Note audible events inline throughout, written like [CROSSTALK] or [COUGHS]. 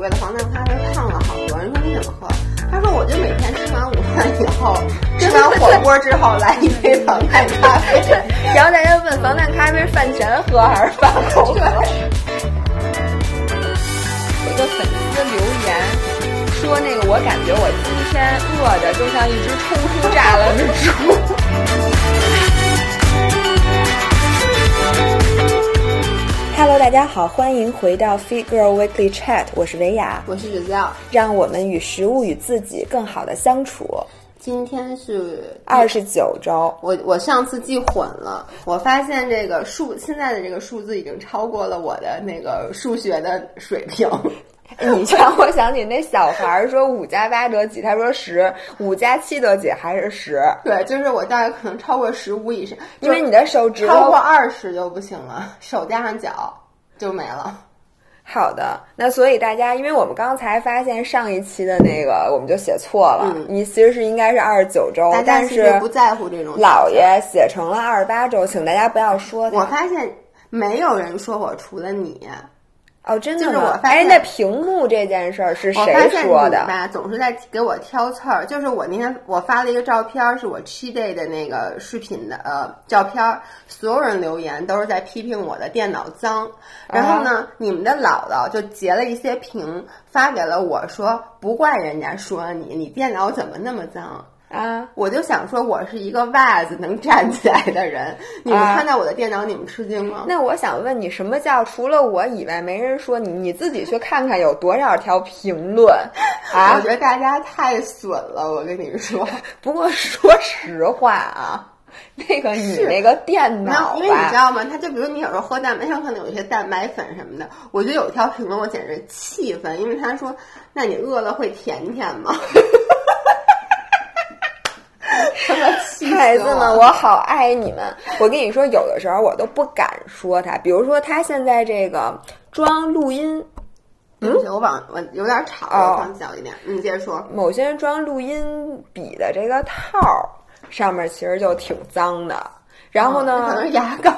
味的防弹咖啡胖了好多。人说你怎么喝？他说我就每天吃完午饭以后，吃完火锅之后来一杯防弹咖啡。然后大家问防弹咖啡饭前喝还是饭后喝？有一个粉丝留言说，那个我感觉我今天饿的就像一只冲出栅栏的猪。Hello，大家好，欢迎回到 Fit Girl Weekly Chat，我是维雅，我是指教，让我们与食物与自己更好的相处。今天是二十九周，我我上次记混了，我发现这个数现在的这个数字已经超过了我的那个数学的水平。[LAUGHS] 你让我想起那小孩儿说五加八得几，他说十，五加七得几还是十？对，就是我大概可能超过十五以上，因为你的手指超过二十就不行了，手加上脚就没了。好的，那所以大家，因为我们刚才发现上一期的那个我们就写错了，嗯你其实是应该是二十九周，但是不在乎这种姥爷写成了二十八周，请大家不要说他。我发现没有人说我，除了你。哦，真的就是吗我发现哎，那屏幕这件事儿是谁现说的？吧，总是在给我挑刺儿。就是我那天我发了一个照片儿，是我 cheat day 的那个视频的呃照片儿，所有人留言都是在批评我的电脑脏。然后呢，你们的姥姥就截了一些屏发给了我说，不怪人家说你，你电脑怎么那么脏？啊，我就想说，我是一个袜子能站起来的人。你们啊看到我的电脑，你们吃惊吗？那我想问你，什么叫除了我以外没人说你？你自己去看看有多少条评论 [LAUGHS] 我啊觉？得大家太损了，我跟你说。[LAUGHS] 不过说实话啊，那个你那个电脑，因为你知，道吗？他就比如你有时候喝蛋白上可能有一些蛋白粉什么的，我觉得有一条评论我简直气愤，因为他说：“那你饿了会甜甜吗？” [LAUGHS] 孩子们，我我好爱你们！我跟你说，有的时候我都不敢说他，比如说他现在这个装录音，对不起，我往我有点吵，放小一点。你接着说。某些人装录音笔的这个套儿上面其实就挺脏的。然后可呢，牙膏。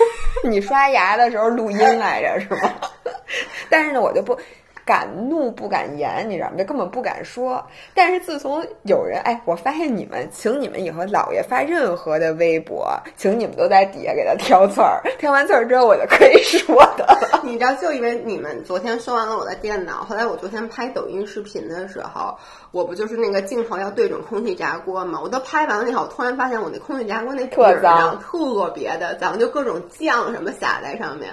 [LAUGHS] 你刷牙的时候录音来着是吗？[LAUGHS] 但是呢，我就不敢怒不敢言，你知道吗？就根本不敢说。但是自从有人哎，我发现你们，请你们以后姥爷发任何的微博，请你们都在底下给他挑刺儿，挑完刺儿之后我就可以说的了。[LAUGHS] 你知道，就因为你们昨天收完了我的电脑，后来我昨天拍抖音视频的时候，我不就是那个镜头要对准空气炸锅嘛？我都拍完了以后，我突然发现我那空气炸锅那底儿特脏上特别的脏，就各种酱什么撒在上面。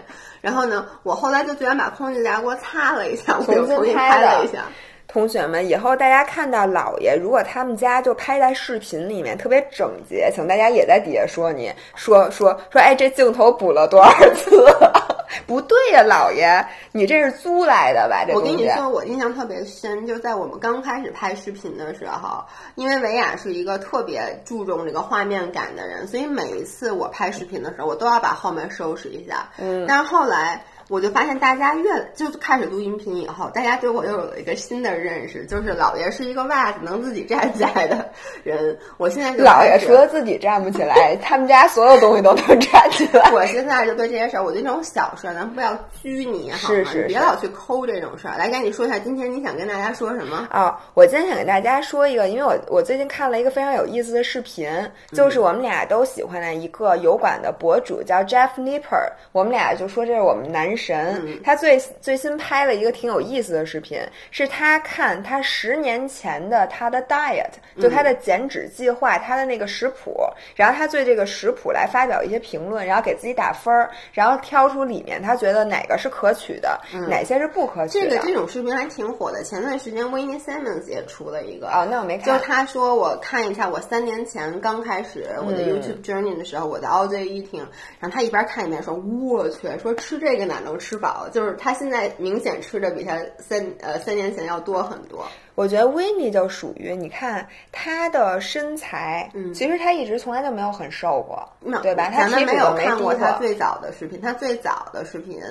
然后呢，我后来就居然把空气炸锅擦了一下，我又重新拍了一下。同学们，以后大家看到姥爷，如果他们家就拍在视频里面特别整洁，请大家也在底下说你说说说，哎，这镜头补了多少次？[LAUGHS] 不对呀、姥爷，你这是租来的吧？这我跟你说，我印象特别深，就在我们刚开始拍视频的时候，因为维亚是一个特别注重这个画面感的人，所以每一次我拍视频的时候，我都要把后面收拾一下。嗯，但是后来我就发现，大家越就开始录音频以后，大家对我又有了一个新的认识，就是姥爷是一个袜子能自己站起来的人。我现在就姥爷除了自己站不起来，他们家所有东西都能站起来。我现在就对这些事儿，我对这种小事儿，咱不要拘泥好吗？是是是你别老去抠这种事儿。来，赶紧说一下，今天你想跟大家说什么？哦，我今天想给大家说一个，因为我我最近看了一个非常有意思的视频，就是我们俩都喜欢的一个油管的博主叫 Jeff Nipper，我们俩就说这是我们男神。他最最新拍了一个挺有意思的视频，是他看他十年前的他的 diet，就他的减脂计划，他的那个食谱，然后他对这个食谱来发表一些评论，然后给自己打分儿，然后挑出里面他觉得哪个是可取的，哪些是不可取的。这个这种视频还挺火的。前段时间 w i n n i e Simmons 也出了一个哦，那我没看。就是他说我看一下，我三年前刚开始我的嗯 YouTube journey 的时候，我的 all day eating，然后他一边看一边说：“我去，说吃这个哪能吃饱？”就是他现在明显吃的比他三呃三年前要多很多。我觉得维尼就属于，你看他的身材，嗯其实他一直从来就没有很瘦过，那对吧？她咱们没有看过低他最早的视频，他最早的视频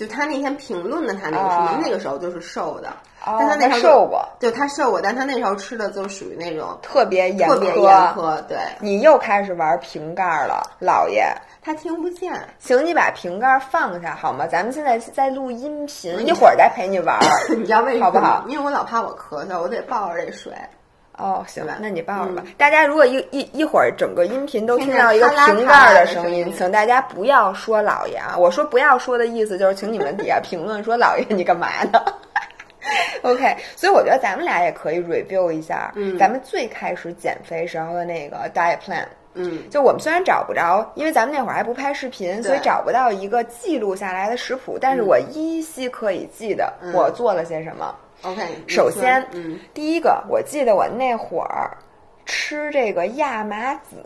就他那天评论的他那个视频，哦那个时候就是瘦的，哦但他那时候瘦过，就他瘦过，但他那时候吃的就属于那种特别严特别严苛，对你又开始玩瓶盖了，老爷。他听不见。请你把瓶盖放下好吗？咱们现在在录音频，一会儿再陪你玩儿。[LAUGHS] 你知道为什么？好不好？因为我老怕我咳嗽，我得抱着这水。哦，行吧，那你抱着吧。嗯大家如果一一一会儿整个音频都听到一个瓶盖的声声音，请大家不要说老爷啊！我说不要说的意思就是，请你们底下评论说老爷你干嘛呢？[LAUGHS] OK，所以我觉得咱们俩也可以 review 一下，嗯咱们最开始减肥时候的那个 diet plan。嗯，就我们虽然找不着，因为咱们那会儿还不拍视频，所以找不到一个记录下来的食谱，但是我依稀可以记得嗯我做了些什么。OK，首先，嗯，第一个，我记得我那会儿吃这个亚麻籽，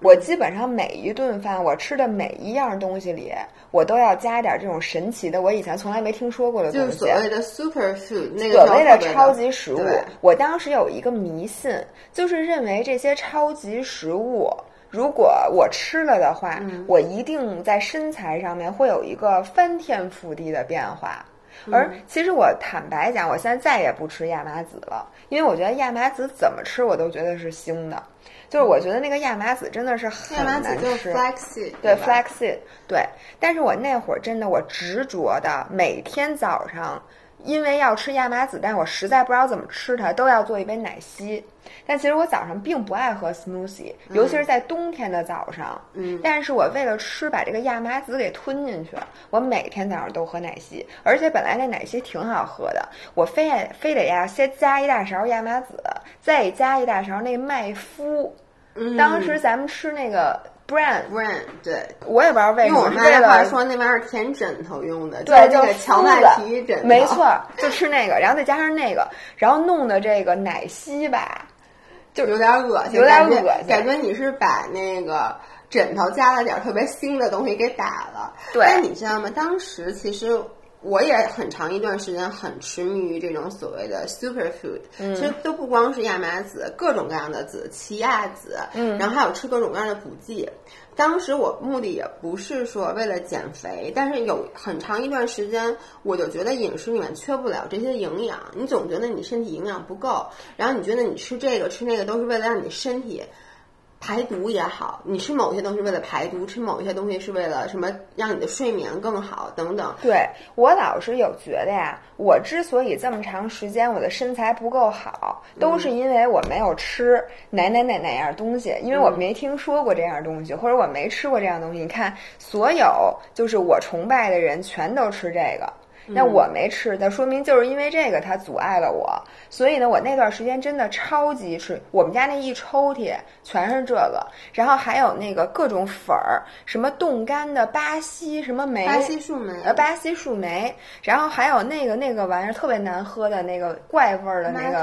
我基本上每一顿饭我吃的每一样东西里，我都要加点这种神奇的，我以前从来没听说过的东西。就是所谓的 super food 那个所谓的超级食物，我当时有一个迷信，就是认为这些超级食物，如果我吃了的话，嗯。我一定在身材上面会有一个翻天覆地的变化。嗯。而其实我坦白讲，我现在再也不吃亚麻籽了，因为我觉得亚麻籽怎么吃我都觉得是腥的，就是我觉得那个亚麻籽真的是很亚麻难籽就是吃。flaxseed，对 flaxseed，对，但是我那会儿真的我执着的每天早上，因为要吃亚麻籽，但我实在不知道怎么吃它，都要做一杯奶昔。但其实我早上并不爱喝 smoothie，尤其是在冬天的早上。嗯但是我为了吃把这个亚麻籽给吞进去，我每天早上都喝奶昔，而且本来那奶昔挺好喝的，我非得非得呀先加一大勺亚麻籽，再加一大勺那麦麸。嗯当时咱们吃那个 bran，brand 对，我也不知道为什么，用我妈的话说，那玩意儿填枕头用的，对，就是荞麦子皮枕头，没错，就吃那个，然后再加上那个，然后弄的这个奶昔吧，就有点恶心，有点感觉恶心感觉你是把那个枕头加了点特别腥的东西给打了。对但你知道吗？当时其实。我也很长一段时间很痴迷于这种所谓的 super food，、其实都不光是亚麻籽，各种各样的籽，奇亚籽，嗯然后还有吃各种各样的补剂。当时我目的也不是说为了减肥，但是有很长一段时间，我就觉得饮食里面缺不了这些营养，你总觉得你身体营养不够，然后你觉得你吃这个吃那个都是为了让你身体排毒也好，你吃某些东西为了排毒，吃某些东西是为了什么让你的睡眠更好等等。对我老是有觉得呀，我之所以这么长时间我的身材不够好，都是因为我没有吃哪哪哪哪样东西，因为我没听说过这样东西，或者我没吃过这样东西。你看，所有就是我崇拜的人全都吃这个。那我没吃，那说明就是因为这个它阻碍了我，所以呢，我那段时间真的超级吃。我们家那一抽屉全是这个，然后还有那个各种粉儿，什么冻干的巴西什么梅，巴西树莓，呃，巴西树莓，然后还有那个那个玩意儿特别难喝的那个怪味儿的那个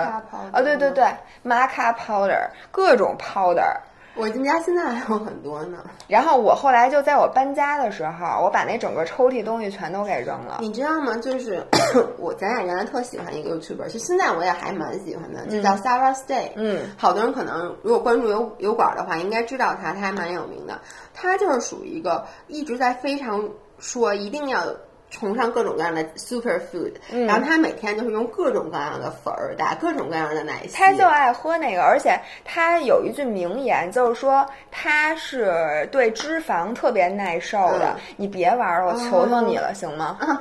啊，对对对，maca powder，各种 powder。我们家现在还有很多呢。然后我后来就在我搬家的时候，我把那整个抽屉东西全都给扔了。你知道吗？就是 [COUGHS] 我咱俩原来特喜欢一个 YouTuber，其实现在我也还蛮喜欢的，就叫 Sarah Stay。嗯，好多人可能如果关注油油管的话，应该知道他，他还蛮有名的。他就是属于一个一直在非常说一定要。崇尚各种各样的 super food，、然后他每天就是用各种各样的粉儿打各种各样的奶昔，他就爱喝那个，而且他有一句名言，就是说他是对脂肪特别耐受的。嗯。你别玩了，我求求你了，行吗？嗯，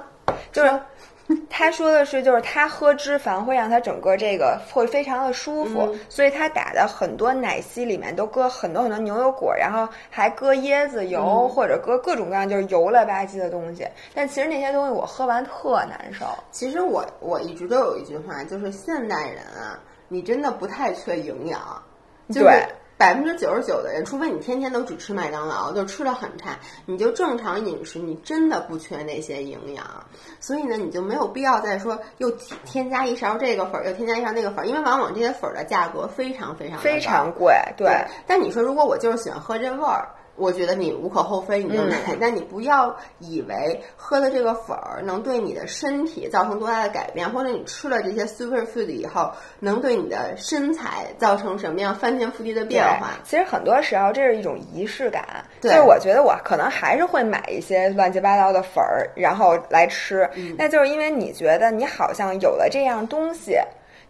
就是 [LAUGHS] 他说的是，就是他喝脂肪会让他整个这个会非常的舒服，嗯所以他打的很多奶昔里面都搁很多很多牛油果，然后还搁椰子油、嗯或者搁各种各样就是油了吧唧的东西。但其实那些东西我喝完特难受。其实我我一直都有一句话，就是现代人啊，你真的不太缺营养，就是对百分之九十九的人，除非你天天都只吃麦当劳，就吃的很差，你就正常饮食，你真的不缺那些营养。所以呢，你就没有必要再说又添加一勺这个粉儿，又添加一勺那个粉儿，因为往往这些粉儿的价格非常非常非常贵，对，但你说，如果我就是喜欢喝这味儿，我觉得你无可厚非，你就买。但你不要以为喝的这个粉儿能对你的身体造成多大的改变，或者你吃了这些 super food 以后能对你的身材造成什么样翻天覆地的变化。其实很多时候这是一种仪式感，就是我觉得我可能还是会买一些乱七八糟的粉儿，然后来吃。那就是因为你觉得你好像有了这样东西。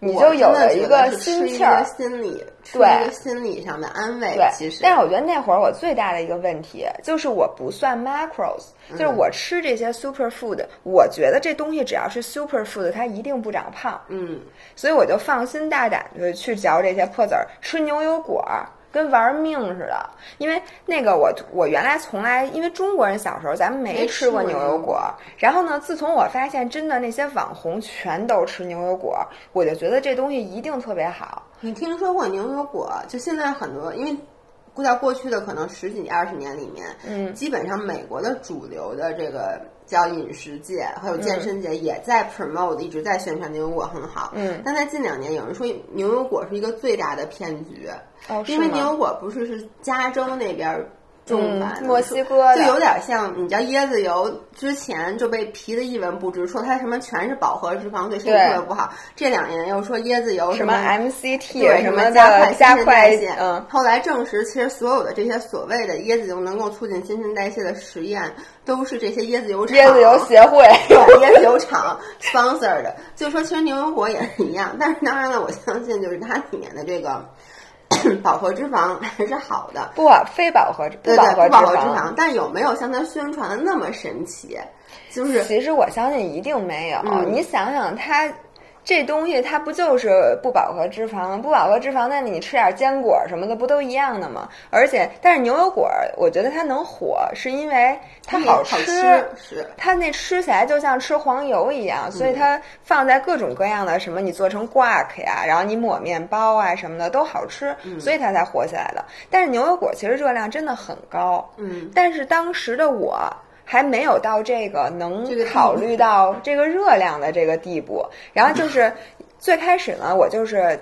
你就有了一个心气儿，心理对一个心理上的安慰。对，其实，但是我觉得那会儿我最大的一个问题就是我不算 macros，就是我吃这些 super food，我觉得这东西只要是 super food，它一定不长胖。嗯，所以我就放心大胆的去嚼这些破籽儿，吃牛油果。跟玩命似的，因为那个我我原来从来因为中国人小时候咱们没吃过牛油果，然后呢，自从我发现真的那些网红全都吃牛油果，我就觉得这东西一定特别好。你听说过牛油果？就现在很多，因为在过去的可能十几二十年里面，嗯，基本上美国的主流的这个。叫饮食界还有健身界也在 promote，一直在宣传牛油果很好。嗯，但在近两年，有人说牛油果是一个最大的骗局，哦，因为牛油果不是是加州那边。重版墨西哥就有点像，你知道椰子油之前就被批的一文不值，说它什么全是饱和脂肪，对身体特别不好。这两年又说椰子油什么 MCT 什么加快加快代谢，嗯，后来证实，其实所有的这些所谓的椰子油能够促进新陈代谢的实验，都是这些椰子油厂、椰子油协会、[LAUGHS] 椰子油厂 [LAUGHS] sponsor 的。就说其实牛油果也是一样，但是当然了，我相信就是它里面的这个。[COUGHS] 饱和脂肪还是好的，不，非饱和，对对，不饱和脂肪，但有没有像它宣传的那么神奇？就是，其实我相信一定没有。你想想它。这东西它不就是不饱和脂肪？不饱和脂肪，那你吃点坚果什么的，不都一样的吗？而且，但是牛油果，我觉得它能火，是因为它好吃，是它那吃起来就像吃黄油一样，所以它放在各种各样的什么，你做成 guac 呀，然后你抹面包啊什么的都好吃，所以它才火起来的。但是牛油果其实热量真的很高，嗯，但是当时的我。还没有到这个能考虑到这个热量的这个地步，然后就是最开始呢，我就是。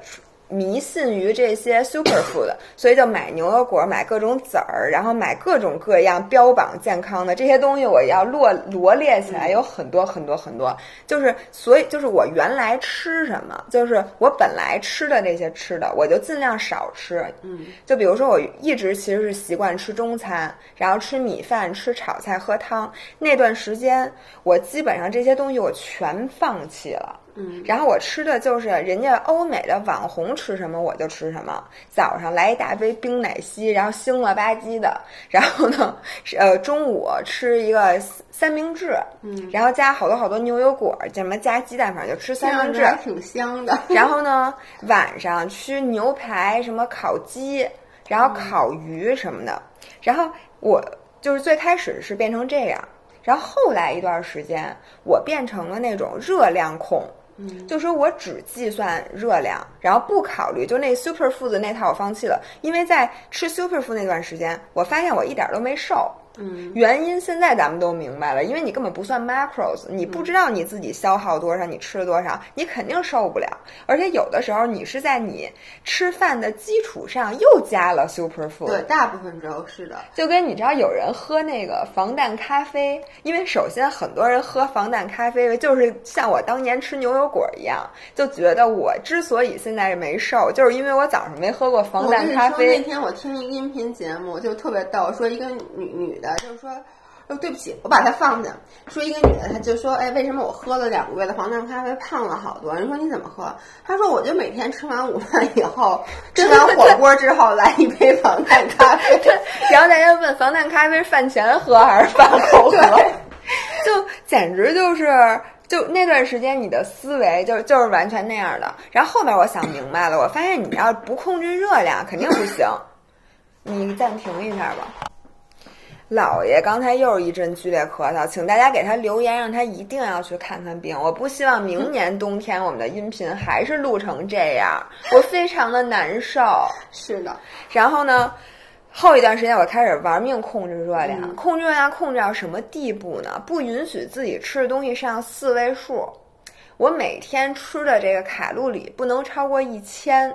迷信于这些 super food，所以就买牛油果，买各种籽儿，然后买各种各样标榜健康的这些东西。我要罗罗列起来，有很多很多很多。就是所以就是我原来吃什么，就是我本来吃的那些吃的，我就尽量少吃。嗯，就比如说我一直其实是习惯吃中餐，然后吃米饭、吃炒菜、喝汤。那段时间，我基本上这些东西我全放弃了。嗯，然后我吃的就是人家欧美的网红吃什么我就吃什么。早上来一大杯冰奶昔，然后腥了吧唧的。[LAUGHS] 然后呢，呃，中午吃一个三明治，嗯，然后加好多好多牛油果，什么加鸡蛋，反正就吃三明治，还挺香的。然后呢，晚上吃牛排，什么烤鸡，然后烤鱼什么的。然后我就是最开始是变成这样，然后后来一段时间，我变成了那种热量控。嗯，就说我只计算热量，然后不考虑，就那 super food 那套我放弃了，因为在吃 super food 那段时间，我发现我一点都没瘦。嗯，原因现在咱们都明白了，因为你根本不算 macros，你不知道你自己消耗多少，你吃了多少，你肯定受不了。而且有的时候你是在你吃饭的基础上又加了 super food。对，大部分时候是的。就跟你知道有人喝那个防弹咖啡，因为首先很多人喝防弹咖啡就是像我当年吃牛油果一样，就觉得我之所以现在没瘦，就是因为我早上没喝过防弹咖啡。那天我听一个音频节目，就特别逗，说一个女女的。就是说，哦，对不起，我把它放下。说一个女的，她就说，哎，为什么我喝了两个月的防弹咖啡胖了好多？人说你怎么喝？她说我就每天吃完午饭以后，吃完火锅之后来一杯防弹咖啡。[LAUGHS] 然后大家问，防弹咖啡是饭前喝还是饭后喝？[LAUGHS] 就简直就是，就那段时间你的思维就就是完全那样的。然后后面我想明白了，我发现你要不控制热量肯定不行。你暂停一下吧。姥爷刚才又是一阵剧烈咳嗽，请大家给他留言，让他一定要去看看病。我不希望明年冬天我们的音频还是录成这样，我非常的难受。是的，然后呢，后一段时间我开始玩命控制热量，控制热量控制到什么地步呢？不允许自己吃的东西上四位数，我每天吃的这个卡路里不能超过一千。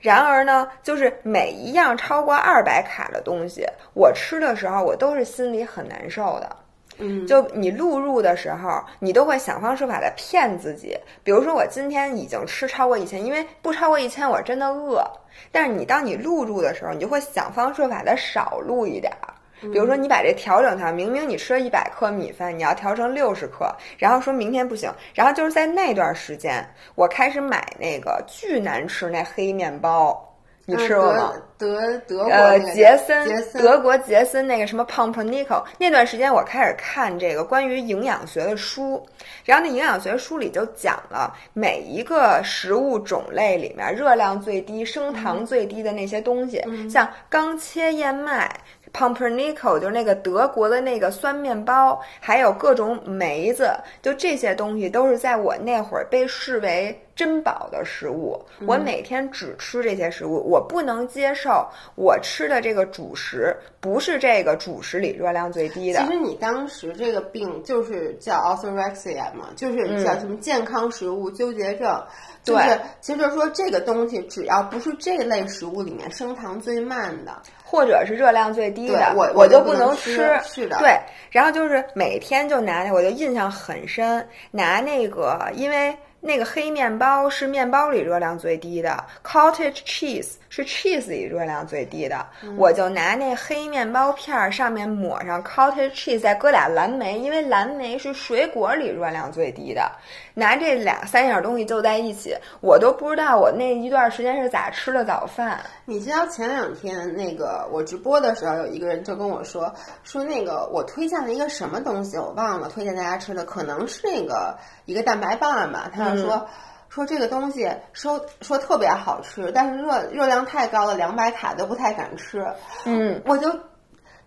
然而呢，就是每一样超过二百卡的东西，我吃的时候我都是心里很难受的。嗯，就你录入的时候，你都会想方设法的骗自己。比如说，我今天已经吃超过一千，因为不超过一千我真的饿。但是你当你录入的时候，你就会想方设法的少录一点儿。比如说，你把这调整它，明明你吃了一百克米饭，你要调成六十克，然后说明天不行。然后就是在那段时间，我开始买那个巨难吃那黑面包。你吃过吗？德德呃，杰森，杰森，德国杰森那个什么 Pumpernickel，那段时间我开始看这个关于营养学的书，然后那营养学书里就讲了每一个食物种类里面热量最低、升糖最低的那些东西，像刚切燕麦。Pumpernickel 就是那个德国的那个酸面包，还有各种梅子，就这些东西都是在我那会儿被视为珍宝的食物。我每天只吃这些食物，我不能接受我吃的这个主食不是这个主食里热量最低的。其实你当时这个病就是叫 orthorexia 嘛，就是叫什么健康食物纠结症。就是其实就是说这个东西只要不是这类食物里面升糖最慢的。或者是热量最低的，我我就不能吃。是的，对。然后就是每天就拿那，我就印象很深，拿那个，因为那个黑面包是面包里热量最低的，cottage cheese 是 cheese 里热量最低的，我就拿那黑面包片儿上面抹上 cottage cheese，再搁俩蓝莓，因为蓝莓是水果里热量最低的。拿这俩三样东西就在一起，我都不知道我那一段时间是咋吃的早饭。你知道前两天那个我直播的时候，有一个人就跟我说说那个我推荐了一个什么东西，我忘了，推荐大家吃的可能是那个一个蛋白棒吧。他就说说这个东西说说特别好吃，但是热热量太高了，两百卡都不太敢吃。嗯，我就。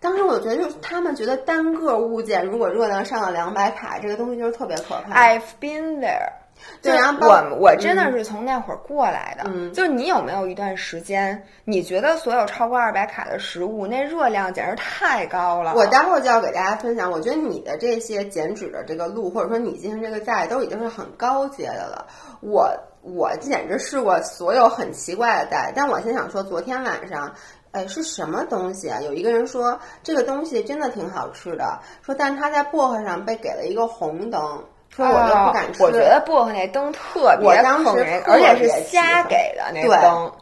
当时我觉得，就是他们觉得单个物件如果热量上了两百卡，这个东西就是特别可怕。I've been there。对，然后我我真的是从那会儿过来的。嗯，就是你有没有一段时间，你觉得所有超过二百卡的食物，那热量简直太高了？我待会儿就要给大家分享。我觉得你的这些减脂的这个路，或者说你进行这个债，都已经是很高阶的了。我我简直试过所有很奇怪的债，但我先想说，昨天晚上。哎，是什么东西啊？有一个人说这个东西真的挺好吃的，说但是他在薄荷上被给了一个红灯，说我都不敢吃。我觉得薄荷那灯特别坑人，而且是瞎给的那个灯。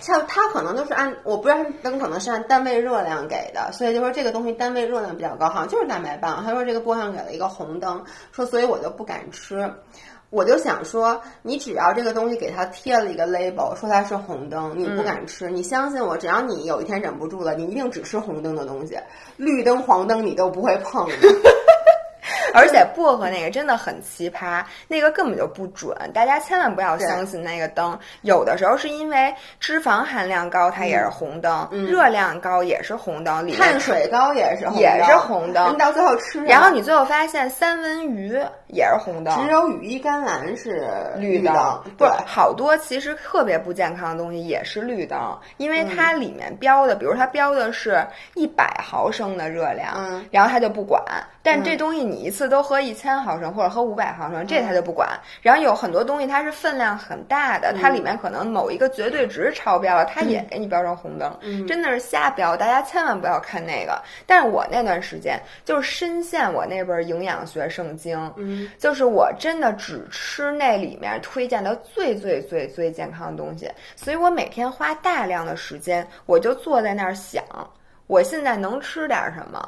像它可能都是按，我不知道灯可能是按单位热量给的，所以就说这个东西单位热量比较高，好像就是蛋白棒。他说这个薄荷上给了一个红灯，说所以我就不敢吃。我就想说，你只要这个东西给它贴了一个 label，说它是红灯，你不敢吃。你相信我，只要你有一天忍不住了，你一定只吃红灯的东西，绿灯、黄灯你都不会碰。[LAUGHS] 而且薄荷那个真的很奇葩，那个根本就不准，大家千万不要相信那个灯。有的时候是因为脂肪含量高，它也是红灯；热量高也是红灯，碳水高也是也是红灯。到最后吃，然后你最后发现三文鱼也是红灯，只有羽衣甘蓝是绿灯。不是好多其实特别不健康的东西也是绿灯，因为它里面标的，比如它标的是一百毫升的热量，嗯然后它就不管。但这东西你一次都喝一千毫升或者喝五百毫升，这他就不管。然后有很多东西它是分量很大的，它里面可能某一个绝对值超标了，它也给你标成红灯，真的是瞎标。大家千万不要看那个。但是我那段时间就是深陷我那本营养学圣经，就是我真的只吃那里面推荐的最最最最健康的东西，所以我每天花大量的时间，我就坐在那儿想，我现在能吃点什么。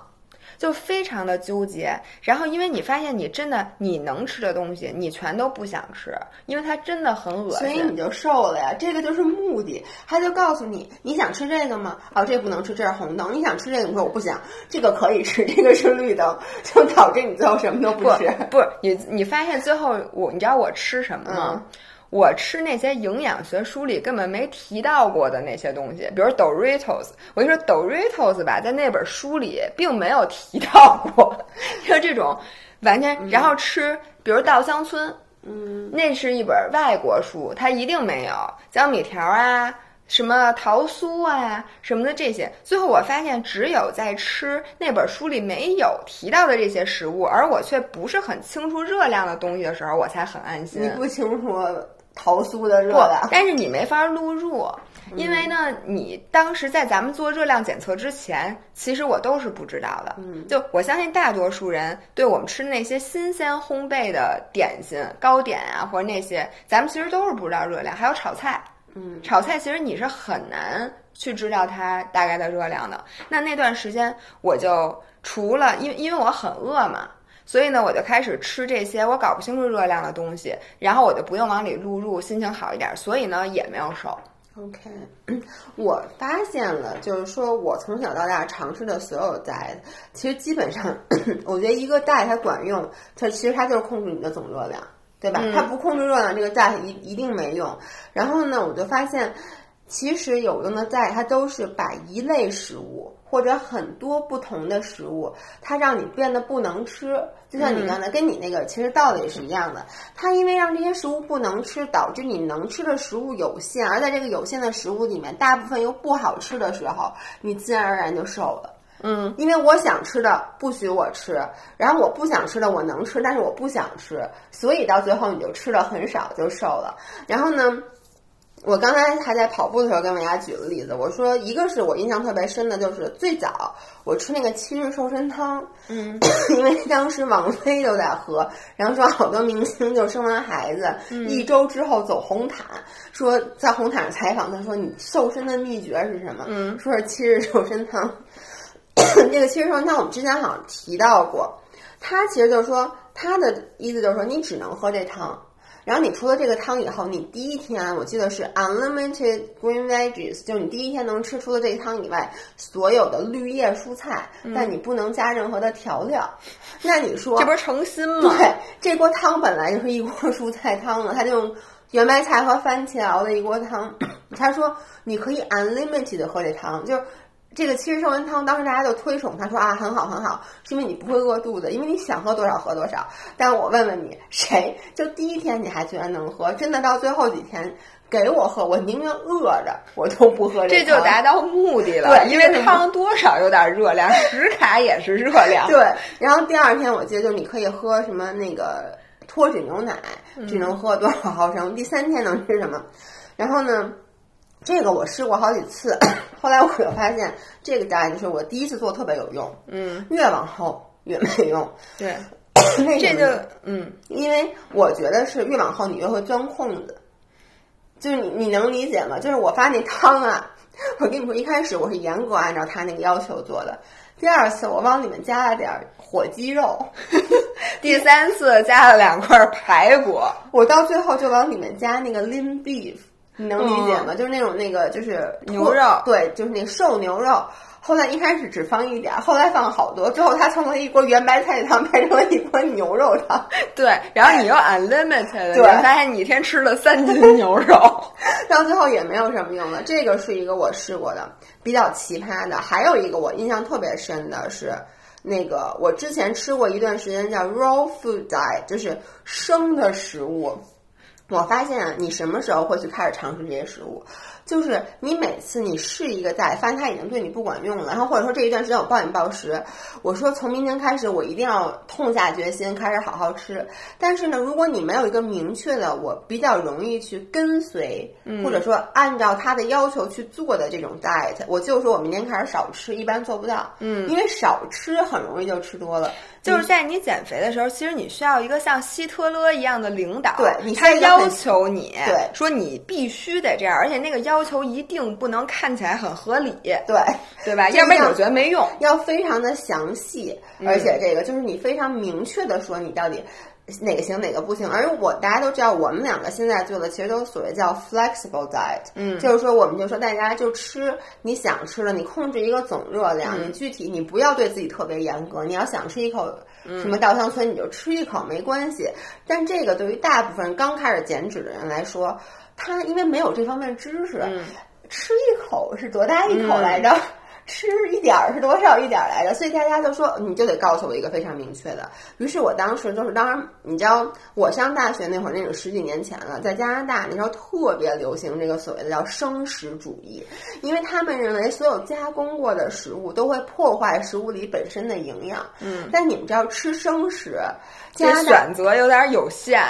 就非常的纠结，然后因为你发现你真的你能吃的东西，你全都不想吃，因为它真的很恶心，所以你就瘦了呀。这个就是目的，他就告诉你你想吃这个吗？哦，这不能吃，这是红灯。你想吃这个，你说我不想，这个可以吃，这个是绿灯，就导致你最后什么都不吃。不是你，你发现最后我，你知道我吃什么吗？我吃那些营养学书里根本没提到过的那些东西，比如 Doritos。我跟你说，Doritos 吧，在那本书里并没有提到过，就这种完全。然后吃，比如稻香村，嗯，那是一本外国书，它一定没有江米条啊。什么桃酥啊，什么的这些，最后我发现只有在吃那本书里没有提到的这些食物，而我却不是很清楚热量的东西的时候，我才很安心。你不清楚投诉的热量。但是你没法录入，因为呢，你当时在咱们做热量检测之前，其实我都是不知道的。嗯，就我相信大多数人对我们吃那些新鲜烘焙的点心、糕点啊，或者那些，咱们其实都是不知道热量。还有炒菜，嗯，炒菜其实你是很难去知道它大概的热量的。那那段时间，我就除了因为因为我很饿嘛。所以呢，我就开始吃这些我搞不清楚热量的东西，然后我就不用往里录入，心情好一点。所以呢，也没有瘦。OK，我发现了，就是说我从小到大尝试的所有 diet，其实基本上，[COUGHS] 我觉得一个 diet 它管用，它其实它就是控制你的总热量，对吧？它不控制热量，这个 diet 一一定没用。然后呢，我就发现，其实有用的 diet 它都是把一类食物或者很多不同的食物，它让你变得不能吃。就像你刚才跟你那个其实道理是一样的，它因为让这些食物不能吃，导致你能吃的食物有限，而在这个有限的食物里面，大部分又不好吃的时候，你自然而然就瘦了。嗯，因为我想吃的不许我吃，然后我不想吃的我能吃，但是我不想吃，所以到最后你就吃的很少就瘦了。然后呢？我刚才还在跑步的时候跟大家举了例子，我说一个是我印象特别深的，就是最早我吃那个七日瘦身汤，嗯，[LAUGHS] 因为当时王菲都在喝，然后说好多明星就生完孩子、一周之后走红毯，说在红毯上采访他说你瘦身的秘诀是什么？嗯，说是七日瘦身汤。那个七日瘦身汤我们之前好像提到过，他其实就是说他的意思就是说你只能喝这汤。然后你除了这个汤以后，你第一天我记得是 unlimited green veggies，就是你第一天能吃出了这个汤以外所有的绿叶蔬菜，但你不能加任何的调料。那你说这不是诚心吗？对，这锅汤本来就是一锅蔬菜汤了，他就用圆白菜和番茄熬的一锅汤。他说你可以 unlimited 的喝这汤，就是。这个七日瘦身汤，当时大家就推崇，他说啊很好很好，是因为你不会饿肚子，因为你想喝多少喝多少。但我问问你，谁就第一天你还居然能喝，真的到最后几天给我喝，我宁愿饿着，我都不喝这就达到目的了。对，因为汤多少有点热量，[LAUGHS] 十卡也是热量。对，然后第二天我记得就你可以喝什么那个脱脂牛奶，只能喝多少毫升。第三天能吃什么？然后呢？这个我试过好几次，后来我就发现这个家就是我第一次做特别有用，嗯，越往后越没用。对，[CLEARS THROAT] 为这就嗯，因为我觉得是越往后你越会钻空子，就是你你能理解吗？就是我发那汤啊，我跟你说，一开始我是严格按照他那个要求做的，第二次我往里面加了点火鸡肉，[LAUGHS] 第三次加了两块排骨，我到最后就往里面加那个 lean beef。你能理解吗？就是那种那个就是牛肉，对，就是那瘦牛肉。后来一开始只放一点，后来放了好多，最后它成了一锅圆白菜汤，[LAUGHS] 变成了一锅牛肉汤。对，然后你又 unlimited，对，发现你一天吃了三斤牛肉，[LAUGHS] 到最后也没有什么用了。这个是一个我试过的比较奇葩的，还有一个我印象特别深的是。那个我之前吃过一段时间叫 raw food diet，就是生的食物。我发现啊，你什么时候会去开始尝试这些食物？就是你每次你试一个菜，发现它已经对你不管用了，然后或者说这一段时间我暴饮暴食，我说从明天开始我一定要痛下决心开始好好吃。但是呢，如果你没有一个明确的，我比较容易去跟随，或者说按照他的要求去做的这种 diet，我就说我明天开始少吃，一般做不到。嗯，因为少吃很容易就吃多了。就是在你减肥的时候，其实你需要一个像希特勒一样的领导，对，他要求你，对，说你必须得这样，而且那个要求一定不能看起来很合理，对，对吧？要不然我觉得没用，要非常的详细，而且这个就是你非常明确的说你到底。哪个行哪个不行？而我大家都知道，我们两个现在做的其实都所谓叫 flexible diet，嗯，就是说我们就说大家就吃你想吃的，你控制一个总热量，嗯、你具体你不要对自己特别严格，你要想吃一口什么稻香村你就吃一口没关系。但这个对于大部分刚开始减脂的人来说，他因为没有这方面知识，嗯、吃一口是多大一口来着？吃一点儿是多少一点儿来着？所以大家就说你就得告诉我一个非常明确的。于是我当时就是，当然你知道，我上大学那会儿，那是十几年前了，在加拿大那时候特别流行这个所谓的叫生食主义，因为他们认为所有加工过的食物都会破坏食物里本身的营养。嗯，但你们知道吃生食，这选择有点有限。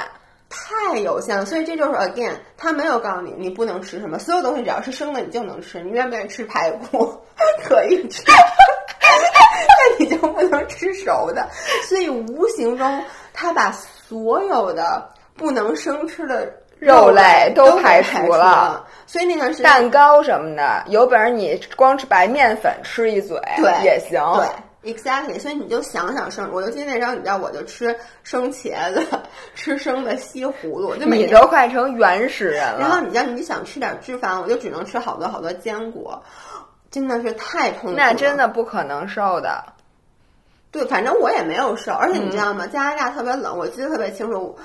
太有限了。所以这就是 again，他没有告诉你你不能吃什么，所有东西只要是生的你就能吃。你愿不愿意吃排骨？[LAUGHS] 可以吃，那 [LAUGHS] 你就不能吃熟的。所以无形中他把所有的不能生吃的肉类都排除了。所以那段时间蛋糕什么的，有本事你光吃白面粉吃一嘴也行。对，exactly。所以你就想想生，我就记得那时候，你知道，我就吃生茄子，吃生的西葫芦，就你都快成原始人了。然后你知道，你想吃点脂肪，我就只能吃好多好多坚果。真的是太痛苦了，那真的不可能瘦的。对，反正我也没有瘦，而且你知道吗？加拿大特别冷，我记得特别清楚，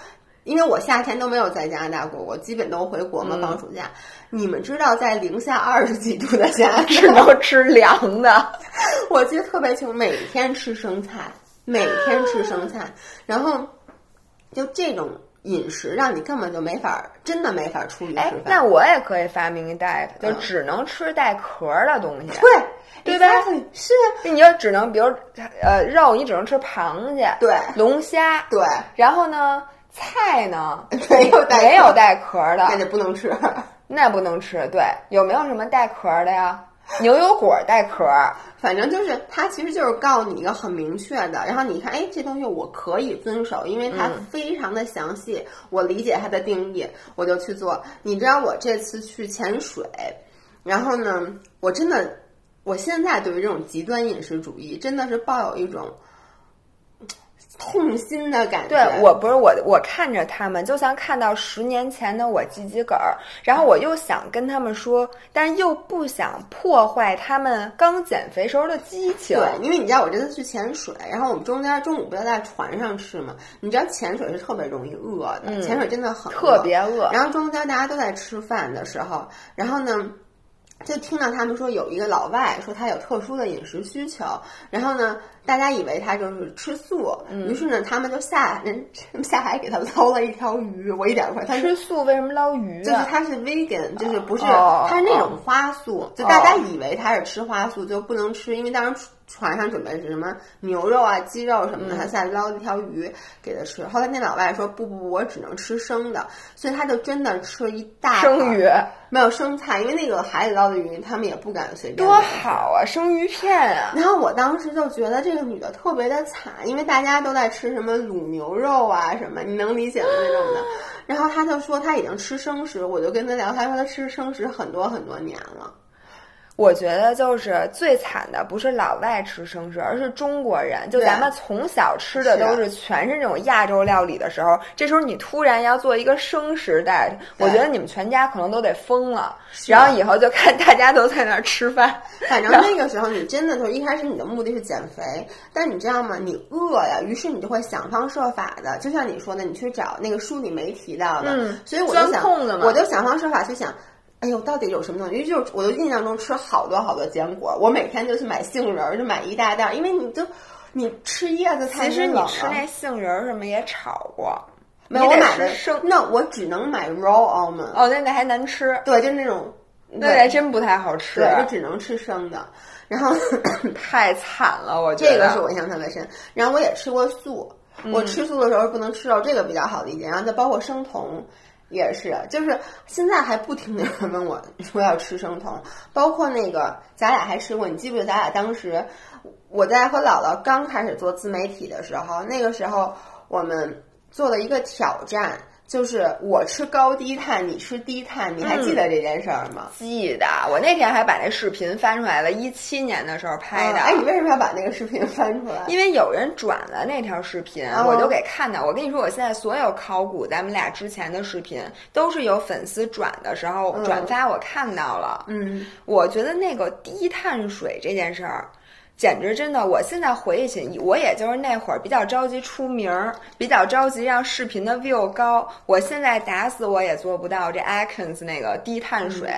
因为我夏天都没有在加拿大过，我基本都回国嘛，放暑假。你们知道，在零下二十几度的加 [LAUGHS] 拿大，只能吃凉的。[LAUGHS] 我记得特别清楚，每天吃生菜，每天吃生菜，[LAUGHS] 然后就这种。饮食让你根本就没法，真的没法出去吃饭。那我也可以发明一 diet，就只能吃带壳的东西。对，对吧？是啊，你就只能，比如呃，肉你只能吃螃蟹，对，龙虾，对。然后呢，菜呢没有带没有带壳的，那就不能吃。[LAUGHS] 那不能吃。对，有没有什么带壳的呀？[LAUGHS] 牛油果带壳，反正就是它，其实就是告诉你一个很明确的。然后你看，哎，这东西我可以遵守，因为它非常的详细，我理解它的定义，我就去做。你知道我这次去潜水，然后呢，我真的，我现在对于这种极端饮食主义真的是抱有一种。痛心的感觉。对我不是我，我看着他们就像看到十年前的我自己个儿，然后我又想跟他们说，但是又不想破坏他们刚减肥时候的激情。对，因为你知道我这次去潜水，然后我们中间中午不要在船上吃嘛？你知道潜水是特别容易饿的，潜水真的很特别饿。然后中间大家都在吃饭的时候，然后呢？就听到他们说有一个老外说他有特殊的饮食需求，然后呢，大家以为他就是吃素，于是呢，他们就下人 [LAUGHS] 下海给他捞了一条鱼。我一点不他吃素为什么捞鱼？就是他是 vegan，就是不是他是那种花素，就大家以为他是吃花素就不能吃，因为当时。船上准备是什么牛肉啊、鸡肉什么的，他下来捞了一条鱼给他吃。后来那老外说不不不，我只能吃生的，所以他就真的吃了一大生鱼，没有生菜，因为那个海里捞的鱼他们也不敢随便。多好啊，生鱼片啊！然后我当时就觉得这这个女的特别的惨，因为大家都在吃什么卤牛肉啊什么，你能理解的那种的。然后她就说她已经吃生食，我就跟她聊，她说她吃生食很多很多年了。我觉得就是最惨的不是老外吃生食，而是中国人。就咱们从小吃的都是全是那种亚洲料理的时候，这时候你突然要做一个生食带，我觉得你们全家可能都得疯了。然后以后就看大家都在那儿吃饭。反正那个时候你真的就一开始你的目的是减肥，但你知道吗？你饿呀，于是你就会想方设法的，就像你说的，你去找那个书里没提到的。嗯。所以我就想，我就想方设法去想。哎呦，到底有什么东西？因为就是我的印象中吃好多好多坚果，我每天就去买杏仁儿，就买一大袋，因为你就你吃叶子太其实你吃那杏仁儿什么也炒过，没有我买的生，那我只能买 raw almond。哦，那那还难吃。对，就是那种，那还真不太好吃。对，就只能吃生的。然后 [LAUGHS] [LAUGHS] 太惨了，我觉得这个是我印象特别深。然后我也吃过素，我吃素的时候不能吃肉，这个比较好理解。然后再包括生酮。也是，就是现在还不停的有人问我说要吃生酮，包括那个咱俩还吃过，你记不记得咱俩当时我在和姥姥刚开始做自媒体的时候，那个时候我们做了一个挑战。就是我吃高低碳，你吃低碳，你还记得这件事儿吗？记得，我那天还把那视频翻出来了，一七年的时候拍的。哎，你为什么要把那个视频翻出来？因为有人转了那条视频，我就给看到。我跟你说，我现在所有考古咱们俩之前的视频，都是有粉丝转的时候转发，我看到了。嗯，我觉得那个低碳水这件事儿。简直真的！我现在回忆起，我也就是那会儿比较着急出名儿，比较着急让视频的 view 高。我现在打死我也做不到这 Atkins 那个低碳水。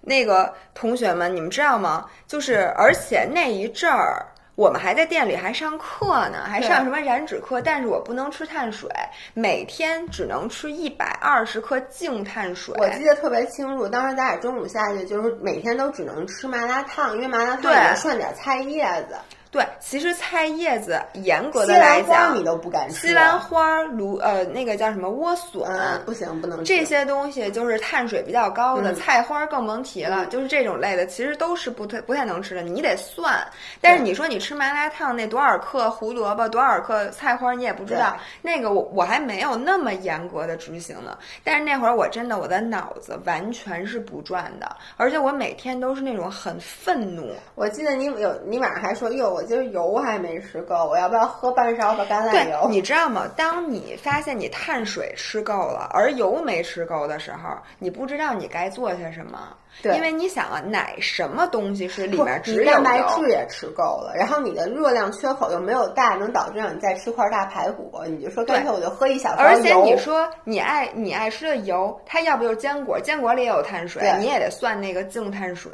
那个同学们，你们知道吗？就是而且那一阵儿。我们还在店里还上课呢，还上什么燃脂课？但是我不能吃碳水，每天只能吃一百二十克净碳水。我记得特别清楚，当时咱俩中午下去就是每天都只能吃麻辣烫，因为麻辣烫里面涮点菜叶子。对，其实菜叶子严格的来讲，你都不敢吃，西兰花、芦呃那个叫什么莴笋，嗯不行不能吃这些东西就是碳水比较高的，嗯菜花更甭提了，就是这种类的，其实都是不太不太能吃的，你得算。但是你说你吃麻辣烫那多少克胡萝卜，多少克菜花，你也不知道。那个我我还没有那么严格的执行呢。但是那会儿我真的我的脑子完全是不转的，而且我每天都是那种很愤怒。我记得你有你晚上还说，哟，我今儿油还没吃够，我要不要喝半勺的橄榄对，油？你知道吗？当你发现你碳水吃够了，而油没吃够的时候，你不知道你该做些什么。对因为你想啊，奶什么东西是里面只有你蛋白质也吃够了，然后你的热量缺口又没有大，能导致让你再吃块大排骨，你就说干脆我就喝一小勺而且你说你爱你爱吃的油，它要不就是坚果，坚果里也有碳水，你也得算那个净碳水。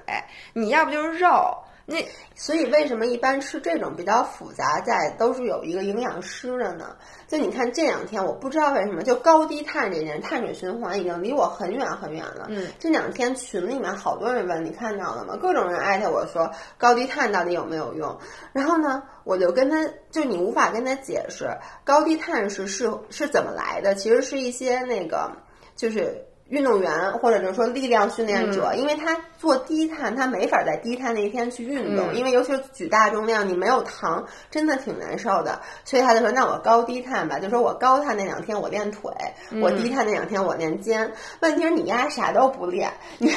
你要不就是肉，那所以为什么一般吃这种比较复杂在都是有一个营养师的呢？就你看这两天，我不知道为什么，就高低碳这件碳水循环已经离我很远很远了。嗯，这两天群里面好多人问，你看到了吗？各种人艾特我说高低碳到底有没有用？然后呢，我就跟他，就你无法跟他解释高低碳是是是怎么来的，其实是一些那个就是。运动员或者就是说力量训练者，因为他做低碳，他没法在低碳那一天去运动，嗯因为尤其是举大重量，你没有糖，真的挺难受的。所以他就说：“那我高低碳吧，就说我高碳那两天我练腿，我低碳那两天我练肩。问题是你丫啥都不练，你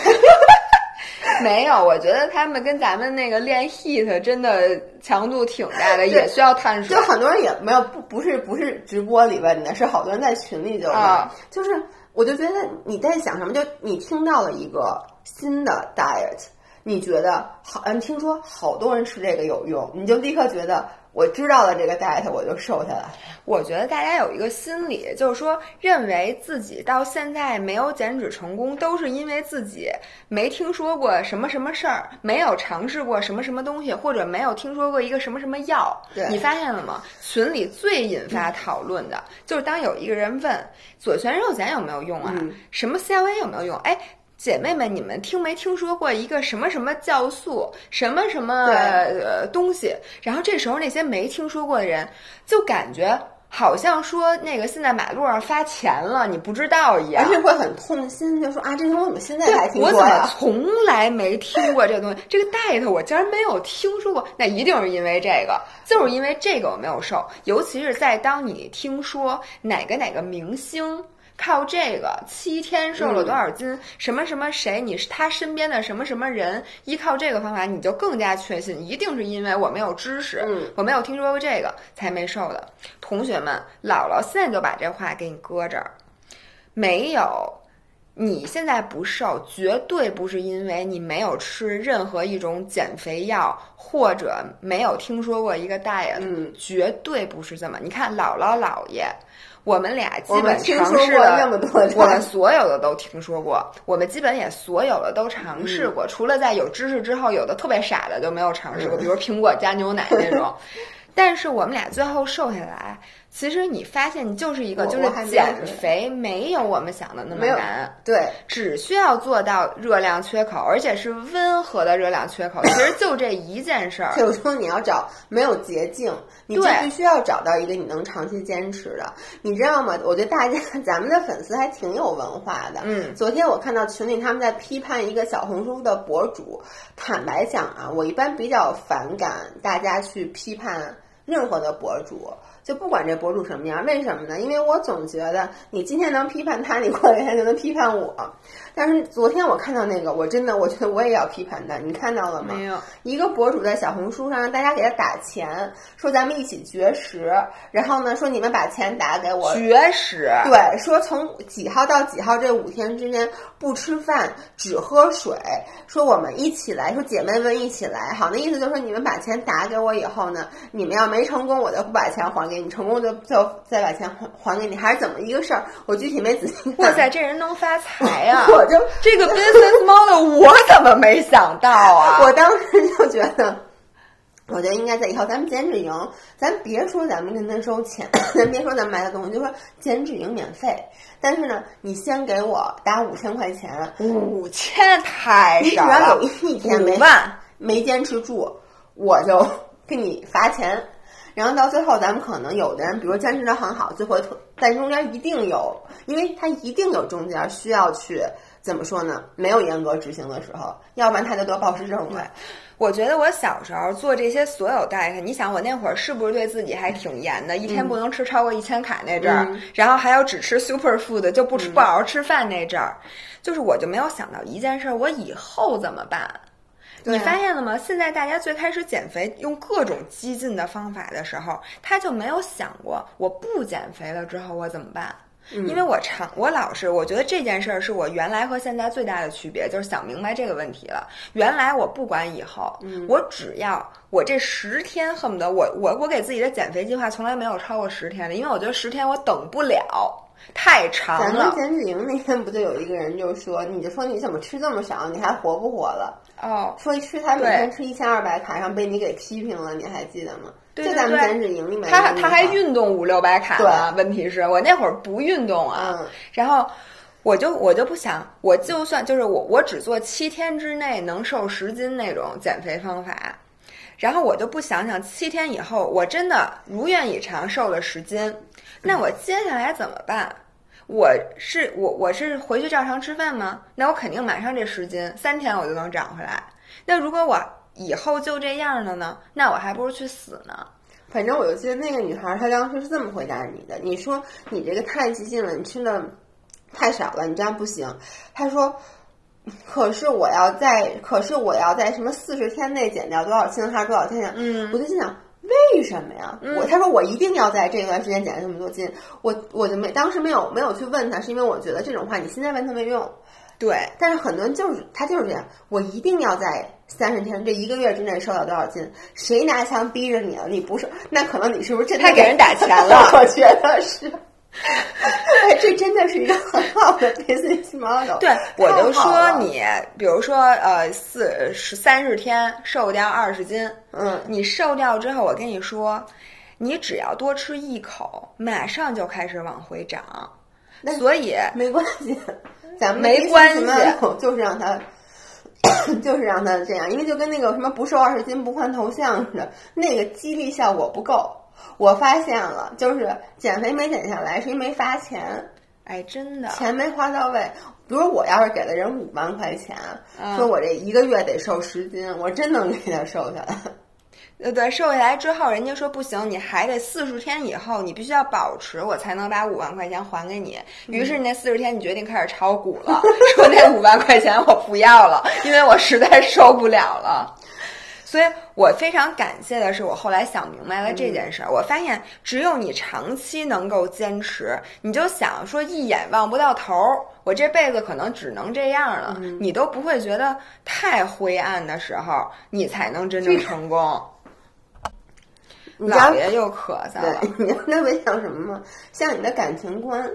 [LAUGHS] 没有。我觉得他们跟咱们那个练 heat 真的强度挺大的，[LAUGHS] 也需要碳水就。很多人也没有不不是不是直播里问的，是好多人在群里就问，啊就是我就觉得你在想什么？就你听到了一个新的 diet，你觉得好，嗯，听说好多人吃这个有用，你就立刻觉得我知道了这个 diet，我就瘦下来。我觉得大家有一个心理，就是说认为自己到现在没有减脂成功，都是因为自己没听说过什么什么事儿，没有尝试过什么什么东西，或者没有听说过一个什么什么药。你发现了吗？群里最引发讨论的、就是当有一个人问左旋肉碱有没有用啊，嗯什么纤维有没有用？哎。姐妹们，你们听没听说过一个什么什么酵素，什么什么呃东西？然后这时候那些没听说过的人，就感觉好像说那个现在马路上发钱了，你不知道一样而。且会很痛心，就说啊，这东西我怎么现在才听我怎么？从来没听过这个东西？这个 diet 我竟然没有听说过，那一定是因为这个，就是因为这个我没有瘦。尤其是在当你听说哪个哪个明星。靠这个七天瘦了多少斤？什么什么谁？你是他身边的什么什么人？依靠这个方法，你就更加确信，一定是因为我没有知识，嗯我没有听说过这个才没瘦的。同学们，姥姥现在就把这话给你搁这儿，没有。你现在不瘦，绝对不是因为你没有吃任何一种减肥药，或者没有听说过一个 diet，、嗯绝对不是这么。你看姥姥姥爷，我们俩基本尝试了那么多 [LAUGHS] 我们所有的都听说过，我们基本也所有的都尝试过，除了在有知识之后，有的特别傻的就没有尝试过，比如苹果加牛奶那种。[LAUGHS] 但是我们俩最后瘦下来，其实你发现你就是一个就是减肥没有我们想的那么难。对，只需要做到热量缺口，而且是温和的热量缺口，其实就这一件事儿。就是说你要找没有捷径，你就必须要找到一个你能长期坚持的，你知道吗？我觉得大家 [LAUGHS] 咱们的粉丝还挺有文化的。嗯昨天我看到群里他们在批判一个小红书的博主，坦白讲啊，我一般比较反感大家去批判任何的博主。就不管这博主什么样，为什么呢？因为我总觉得你今天能批判他，你过两天就能批判我。但是昨天我看到那个，我真的我觉得我也要批判他，你看到了吗？没有，一个博主在小红书上让大家给他打钱，说咱们一起绝食，然后呢说你们把钱打给我，绝食。对，说从几号到几号这五天之间不吃饭，只喝水。说我们一起来，说姐妹们一起来。好，那意思就是说你们把钱打给我以后呢，你们要没成功，我就不把钱还给你；成功就就再把钱还还给你，还是怎么一个事儿？我具体没仔细看。哇塞，这人能发财呀、[LAUGHS] 我就这个 business model 我怎么没想到啊？[LAUGHS] 我当时就觉得，我觉得应该在以后咱们减脂营，咱别说咱们跟他收钱，咱别说咱们买的东西，就说减脂营免费。但是呢，你先给我打五千块钱，五千太你只少了要有，一天没五万。没坚持住，我就给你罚钱。然后到最后，咱们可能有的人，比如坚持的很好，最后在中间一定有，因为他一定有中间需要去怎么说呢？没有严格执行的时候，要不然他就得暴食症了。我觉得我小时候做这些所有 diet，你想我那会儿是不是对自己还挺严的？一天不能吃超过一千卡那阵儿，然后还要只吃 super food，就不吃不好好吃饭那阵儿，就是我就没有想到一件事：我以后怎么办？你发现了吗？现在大家最开始减肥用各种激进的方法的时候，他就没有想过我不减肥了之后我怎么办？因为我常我老是我觉得这件事儿是我原来和现在最大的区别，就是想明白这个问题了。原来我不管以后，我只要我这十天恨不得我我我给自己的减肥计划从来没有超过十天的，因为我觉得十天我等不了。太长了。咱们减脂营那天不就有一个人就说，你就说你怎么吃这么少，你还活不活了？哦，说吃他每天吃一千二百卡，然后被你给批评了，你还记得吗？就咱们减脂营里面，他他还运动五六百卡呢。问题是我那会儿不运动啊，然后我就我就不想，我就算就是我我只做七天之内能瘦十斤那种减肥方法，然后我就不想想七天以后我真的如愿以偿瘦了十斤。那我接下来怎么办？我是我我是回去照常吃饭吗？那我肯定马上这十斤三天我就能长回来。那如果我以后就这样了呢？那我还不如去死呢。反正我就记得那个女孩，她当时是这么回答你的：你说你这个太激进了，你吃的太少了，你这样不行。她说，可是我要在，可是我要在什么四十天内减掉多少斤还是多少天？嗯，我就心想。为什么呀？我他说我一定要在这段时间减这么多斤，我我就没当时没有没有去问他，是因为我觉得这种话你现在问他没用。对，但是很多人就是他就是这样，我一定要在三十天这一个月之内瘦了多少斤？谁拿枪逼着你了？你不是？那可能你是不是真的给人打钱了？[LAUGHS] 我觉得是。[LAUGHS] 哎，这真的是一个很好的 business model。对，我就说你，比如说，呃，四十三十天瘦掉二十斤，嗯，你瘦掉之后，我跟你说，你只要多吃一口，马上就开始往回涨。所以没关系，咱们没关系，就是让他，[COUGHS] 就是让他这样，因为就跟那个什么不瘦二十斤不换头像似的，那个激励效果不够。我发现了，就是减肥没减下来，是因为没发钱。哎，真的，钱没花到位。比如我要是给了人五万块钱，说我这一个月得瘦十斤，我真能给他瘦下来。呃，对，瘦下来之后，人家说不行，你还得四十天以后，你必须要保持，我才能把五万块钱还给你。于是那四十天，你决定开始炒股了，[LAUGHS] 说那五万块钱我不要了，因为我实在受不了了。所以我非常感谢的是，我后来想明白了这件事儿。我发现，只有你长期能够坚持，你就想说一眼望不到头儿，我这辈子可能只能这样了，你都不会觉得太灰暗的时候，你才能真正成功。姥爷又咳嗽了，你那会想什么吗？像你的感情观。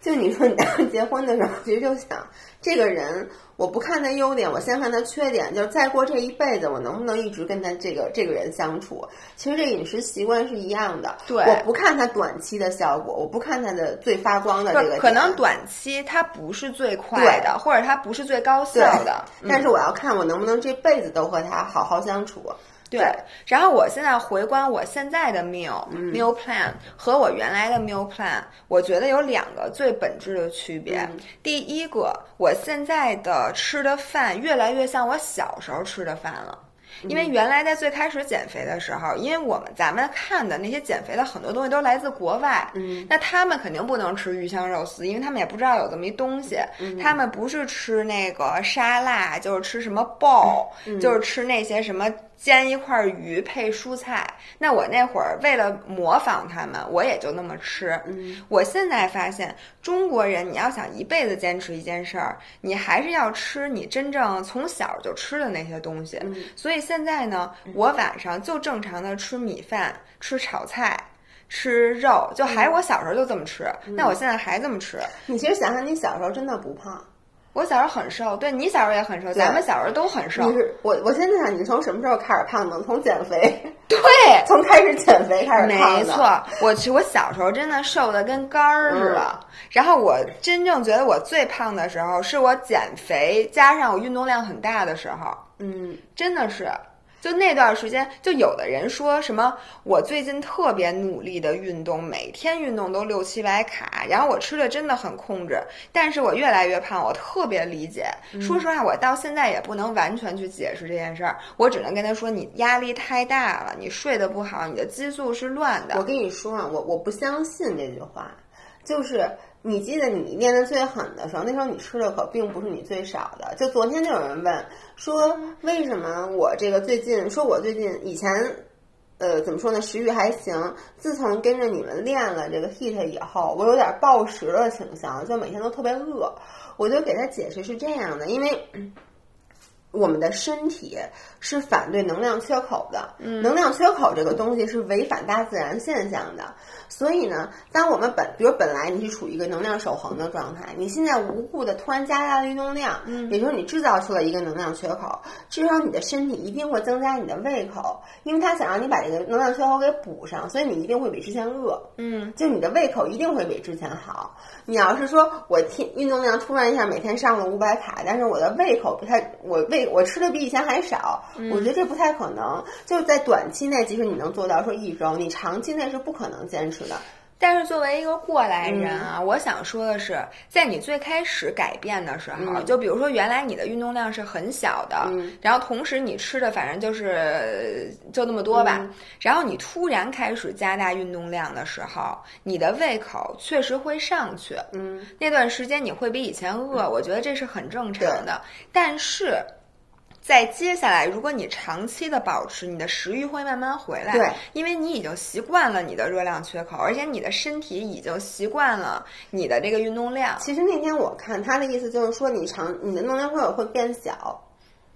就你说你当时结婚的时候，其实就想这个人，我不看他优点，我先看他缺点。就是再过这一辈子，我能不能一直跟他这个这个人相处？其实这饮食习惯是一样的。对，我不看他短期的效果，我不看他的最发光的这个。可能短期他不是最快的，或者他不是最高效的，但是我要看我能不能这辈子都和他好好相处。对，然后我现在回观我现在的 meal meal plan 和我原来的 meal plan，我觉得有两个最本质的区别。第一个，我现在的吃的饭越来越像我小时候吃的饭了。因为原来在最开始减肥的时候，因为我们咱们看的那些减肥的很多东西都来自国外，嗯，那他们肯定不能吃鱼香肉丝，因为他们也不知道有这么一东西，他们不是吃那个沙拉，就是吃什么 ball，就是吃那些什么煎一块鱼配蔬菜。那我那会儿为了模仿他们，我也就那么吃。我现在发现，中国人你要想一辈子坚持一件事儿，你还是要吃你真正从小就吃的那些东西，所以现现在呢，我晚上就正常的吃米饭、吃炒菜、吃肉，就还是我小时候就这么吃。那我现在还这么吃。你其实想想，你小时候真的不胖。我小时候很瘦，对你小时候也很瘦，咱们小时候都很瘦。你是我，我现在想，你从什么时候开始胖的？从减肥。对，[LAUGHS] 从开始减肥开始胖没错，我去我小时候真的瘦的跟杆儿似的。然后我真正觉得我最胖的时候，是我减肥加上我运动量很大的时候。嗯，真的是。就那段时间，就有的人说什么我最近特别努力的运动，每天运动都六七百卡，然后我吃的真的很控制，但是我越来越胖，我特别理解。说实话，我到现在也不能完全去解释这件事儿，我只能跟他说你压力太大了，你睡得不好，你的激素是乱的。我跟你说啊，我我不相信这句话，就是。你记得你练的最狠的时候，那时候你吃的可并不是你最少的。就昨天就有人问说，为什么我这个最近说我最近以前，呃，怎么说呢，食欲还行。自从跟着你们练了这个 HIT 以后，我有点暴食的倾向，就每天都特别饿。我就给他解释是这样的，因为。我们的身体是反对能量缺口的，能量缺口这个东西是违反大自然现象的。所以呢，当我们本比如本来你是处于一个能量守恒的状态，你现在无故的突然加大了运动量，嗯，也就是你制造出了一个能量缺口，至少你的身体一定会增加你的胃口，因为他想让你把这个能量缺口给补上，所以你一定会比之前饿，嗯，就你的胃口一定会比之前好。你要是说我天运动量突然一下每天上了五百卡，但是我的胃口不太，我胃我吃的比以前还少，我觉得这不太可能。就是在短期内，即使你能做到说一周，你长期内是不可能坚持的。但是作为一个过来人啊，我想说的是，在你最开始改变的时候，就比如说原来你的运动量是很小的，然后同时你吃的反正就是就那么多吧，然后你突然开始加大运动量的时候，你的胃口确实会上去，嗯，那段时间你会比以前饿，我觉得这是很正常的，但是。在接下来，如果你长期的保持，你的食欲会慢慢回来。对，因为你已经习惯了你的热量缺口，而且你的身体已经习惯了你的这个运动量。其实那天我看他的意思就是说，你长你的能量会会变小。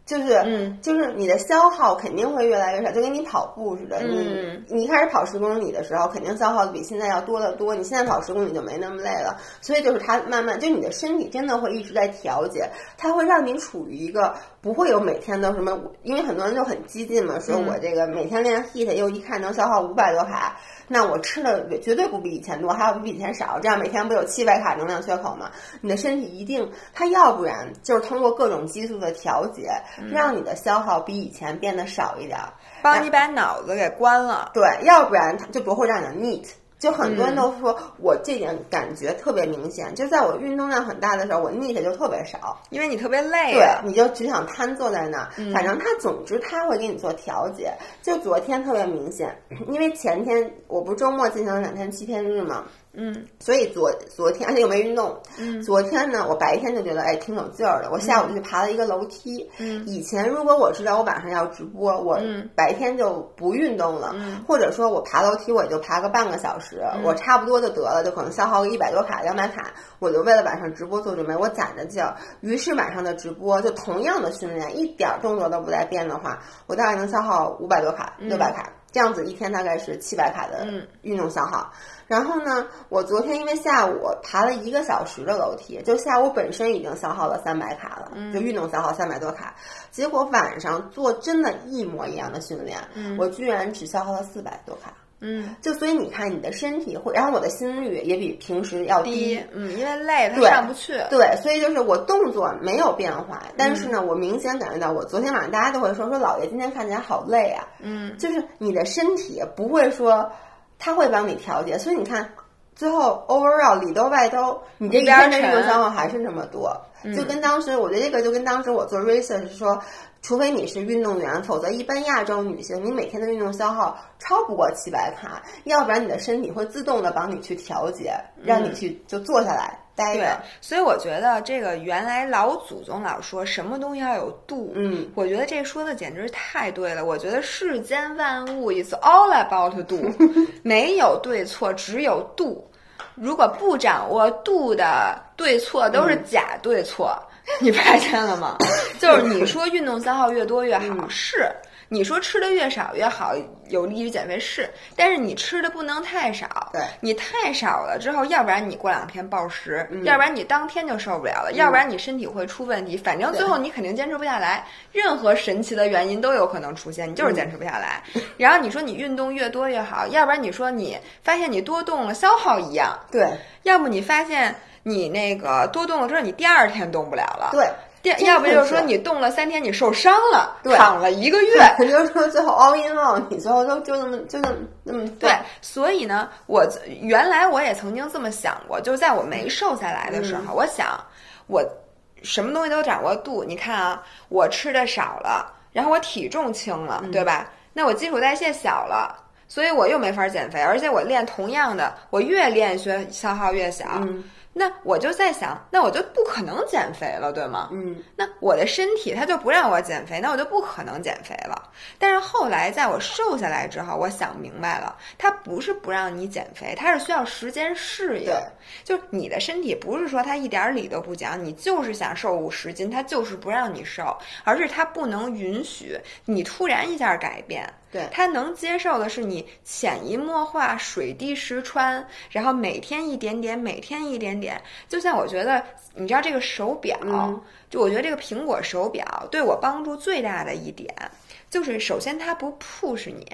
就是，嗯，就是你的消耗肯定会越来越少，就跟你跑步似的。你你一开始跑十公里的时候，肯定消耗的比现在要多得多。你现在跑十公里就没那么累了，所以就是它慢慢，就你的身体真的会一直在调节，它会让你处于一个不会有每天都什么，因为很多人就很激进嘛，说我这个每天练 HIT 又一看能消耗五百多卡。那我吃的绝对不比以前多，还要比以前少，这样每天不有七百卡能量缺口吗？你的身体一定，它要不然就是通过各种激素的调节，让你的消耗比以前变得少一点，帮你把脑子给关了。对，要不然它就不会让你 neat。就很多人都说我这点感觉特别明显，就在我运动量很大的时候，我腻的就特别少，因为你特别累，对，你就只想瘫坐在那儿。反正他总之他会给你做调节。就昨天特别明显，因为前天我不是周末进行了两天七天日嘛。嗯，所以昨昨天而且又没运动。嗯，昨天呢，我白天就觉得哎挺有劲儿的，我下午就去爬了一个楼梯。嗯，以前如果我知道我晚上要直播，我白天就不运动了，或者说我爬楼梯我也就爬个半个小时，我差不多就得了，就可能消耗个一百多卡、两百卡，我就为了晚上直播做准备，我攒着劲儿。于是晚上的直播就同样的训练，一点动作都不带变的话，我大概能消耗五百多卡、六百卡，这样子一天大概是七百卡的运动消耗。然后呢，我昨天因为下午爬了一个小时的楼梯，就下午本身已经消耗了三百卡了，就运动消耗三百多卡。结果晚上做真的一模一样的训练，我居然只消耗了四百多卡。嗯，就所以你看，你的身体会，然后我的心率也比平时要低。嗯，因为累，它上不去。对，所以就是我动作没有变化，但是呢，我明显感觉到，我昨天晚上大家都会说说老爷今天看起来好累啊。嗯，就是你的身体不会说。他会帮你调节，所以你看，最后 overall 里兜外兜，你这一天的运动消耗还是那么多，就跟当时我觉得这个就跟当时我做 research 说，除非你是运动员，否则一般亚洲女性，你每天的运动消耗超不过七百卡，要不然你的身体会自动的帮你去调节，让你去就坐下来。待对，所以我觉得这个原来老祖宗老说什么东西要有度，嗯，我觉得这说的简直是太对了。我觉得世间万物 is all about 度，[LAUGHS] 没有对错，只有度。如果不掌握度的对错，都是假对错。[LAUGHS] 你发现了吗？[LAUGHS] 就是你说运动消耗越多越好，是。你说吃的越少越好，有利于减肥是，但是你吃的不能太少。对，你太少了之后，要不然你过两天暴食，要不然你当天就受不了了，要不然你身体会出问题。反正最后你肯定坚持不下来，任何神奇的原因都有可能出现，你就是坚持不下来。然后你说你运动越多越好，要不然你说你发现你多动了消耗一样，对，要么你发现。你那个多动了之后，你第二天动不了了。对，要不就是说你动了三天，你受伤了，躺了一个月，[LAUGHS] 就是说最后 all in all，你最后都就那么就那么那么对。所以呢，我原来我也曾经这么想过，就是在我没瘦下来的时候，我想我什么东西都掌握度。你看啊，我吃的少了，然后我体重轻了，对吧？那我基础代谢小了，所以我又没法减肥，而且我练同样的，我越练消消耗越小。那我就在想，那我就不可能减肥了，对吗？嗯，那我的身体它就不让我减肥，那我就不可能减肥了。但是后来在我瘦下来之后，我想明白了，它不是不让你减肥，它是需要时间适应。对，就你的身体不是说它一点理都不讲，你就是想瘦五十斤，它就是不让你瘦，而是它不能允许你突然一下改变。对，他能接受的是你潜移默化、水滴石穿，然后每天一点点，每天一点点。就像我觉得，你知道这个手表，就我觉得这个苹果手表对我帮助最大的一点，就是首先它不 push 你，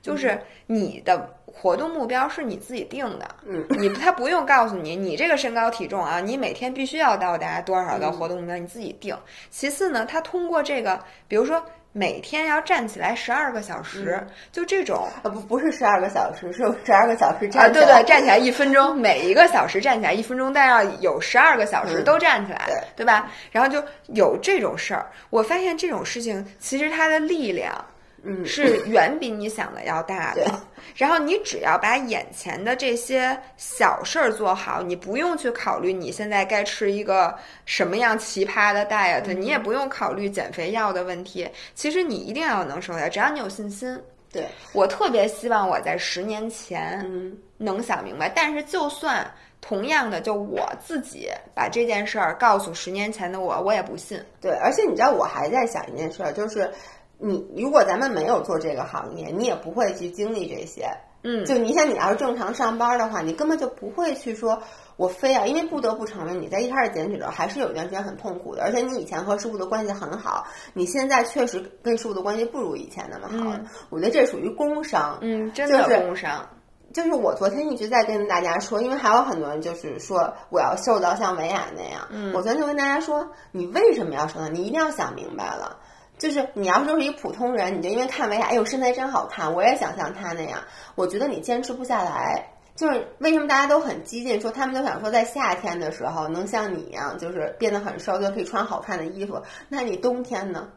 就是你的活动目标是你自己定的，嗯，你它不用告诉你，你这个身高体重啊，你每天必须要到达多少的活动目标，你自己定。其次呢，它通过这个，比如说。每天要站起来十二个小时，就这种啊不不是十二个小时，是十二个小时站啊对对，站起来一分钟，[LAUGHS] 每一个小时站起来一分钟，但要有十二个小时都站起来，对吧？然后就有这种事儿，我发现这种事情其实它的力量。嗯，是远比你想的要大的。然后你只要把眼前的这些小事儿做好，你不用去考虑你现在该吃一个什么样奇葩的 diet，你也不用考虑减肥药的问题。其实你一定要能瘦下来，只要你有信心。对我特别希望我在十年前能想明白。但是就算同样的，就我自己把这件事儿告诉十年前的我，我也不信。对，而且你知道，我还在想一件事儿，就是。你如果咱们没有做这个行业，你也不会去经历这些。嗯，就你想你要是正常上班的话，你根本就不会去说，我非要，因为不得不承认，你在一开始减脂的时候还是有一段时间很痛苦的。而且你以前和师傅的关系很好，你现在确实跟师傅的关系不如以前那么好。我觉得这属于工伤。嗯，真的工伤。就是我昨天一直在跟大家说，因为还有很多人就是说我要瘦到像维亚那样。嗯，我昨天就跟大家说，你为什么要瘦呢？你一定要想明白了。就是你要说是一普通人，你就因为看维亚，哎呦身材真好看，我也想像她那样。我觉得你坚持不下来。就是为什么大家都很激进，说他们都想说在夏天的时候能像你一样，就是变得很瘦，就可以穿好看的衣服。那你冬天呢？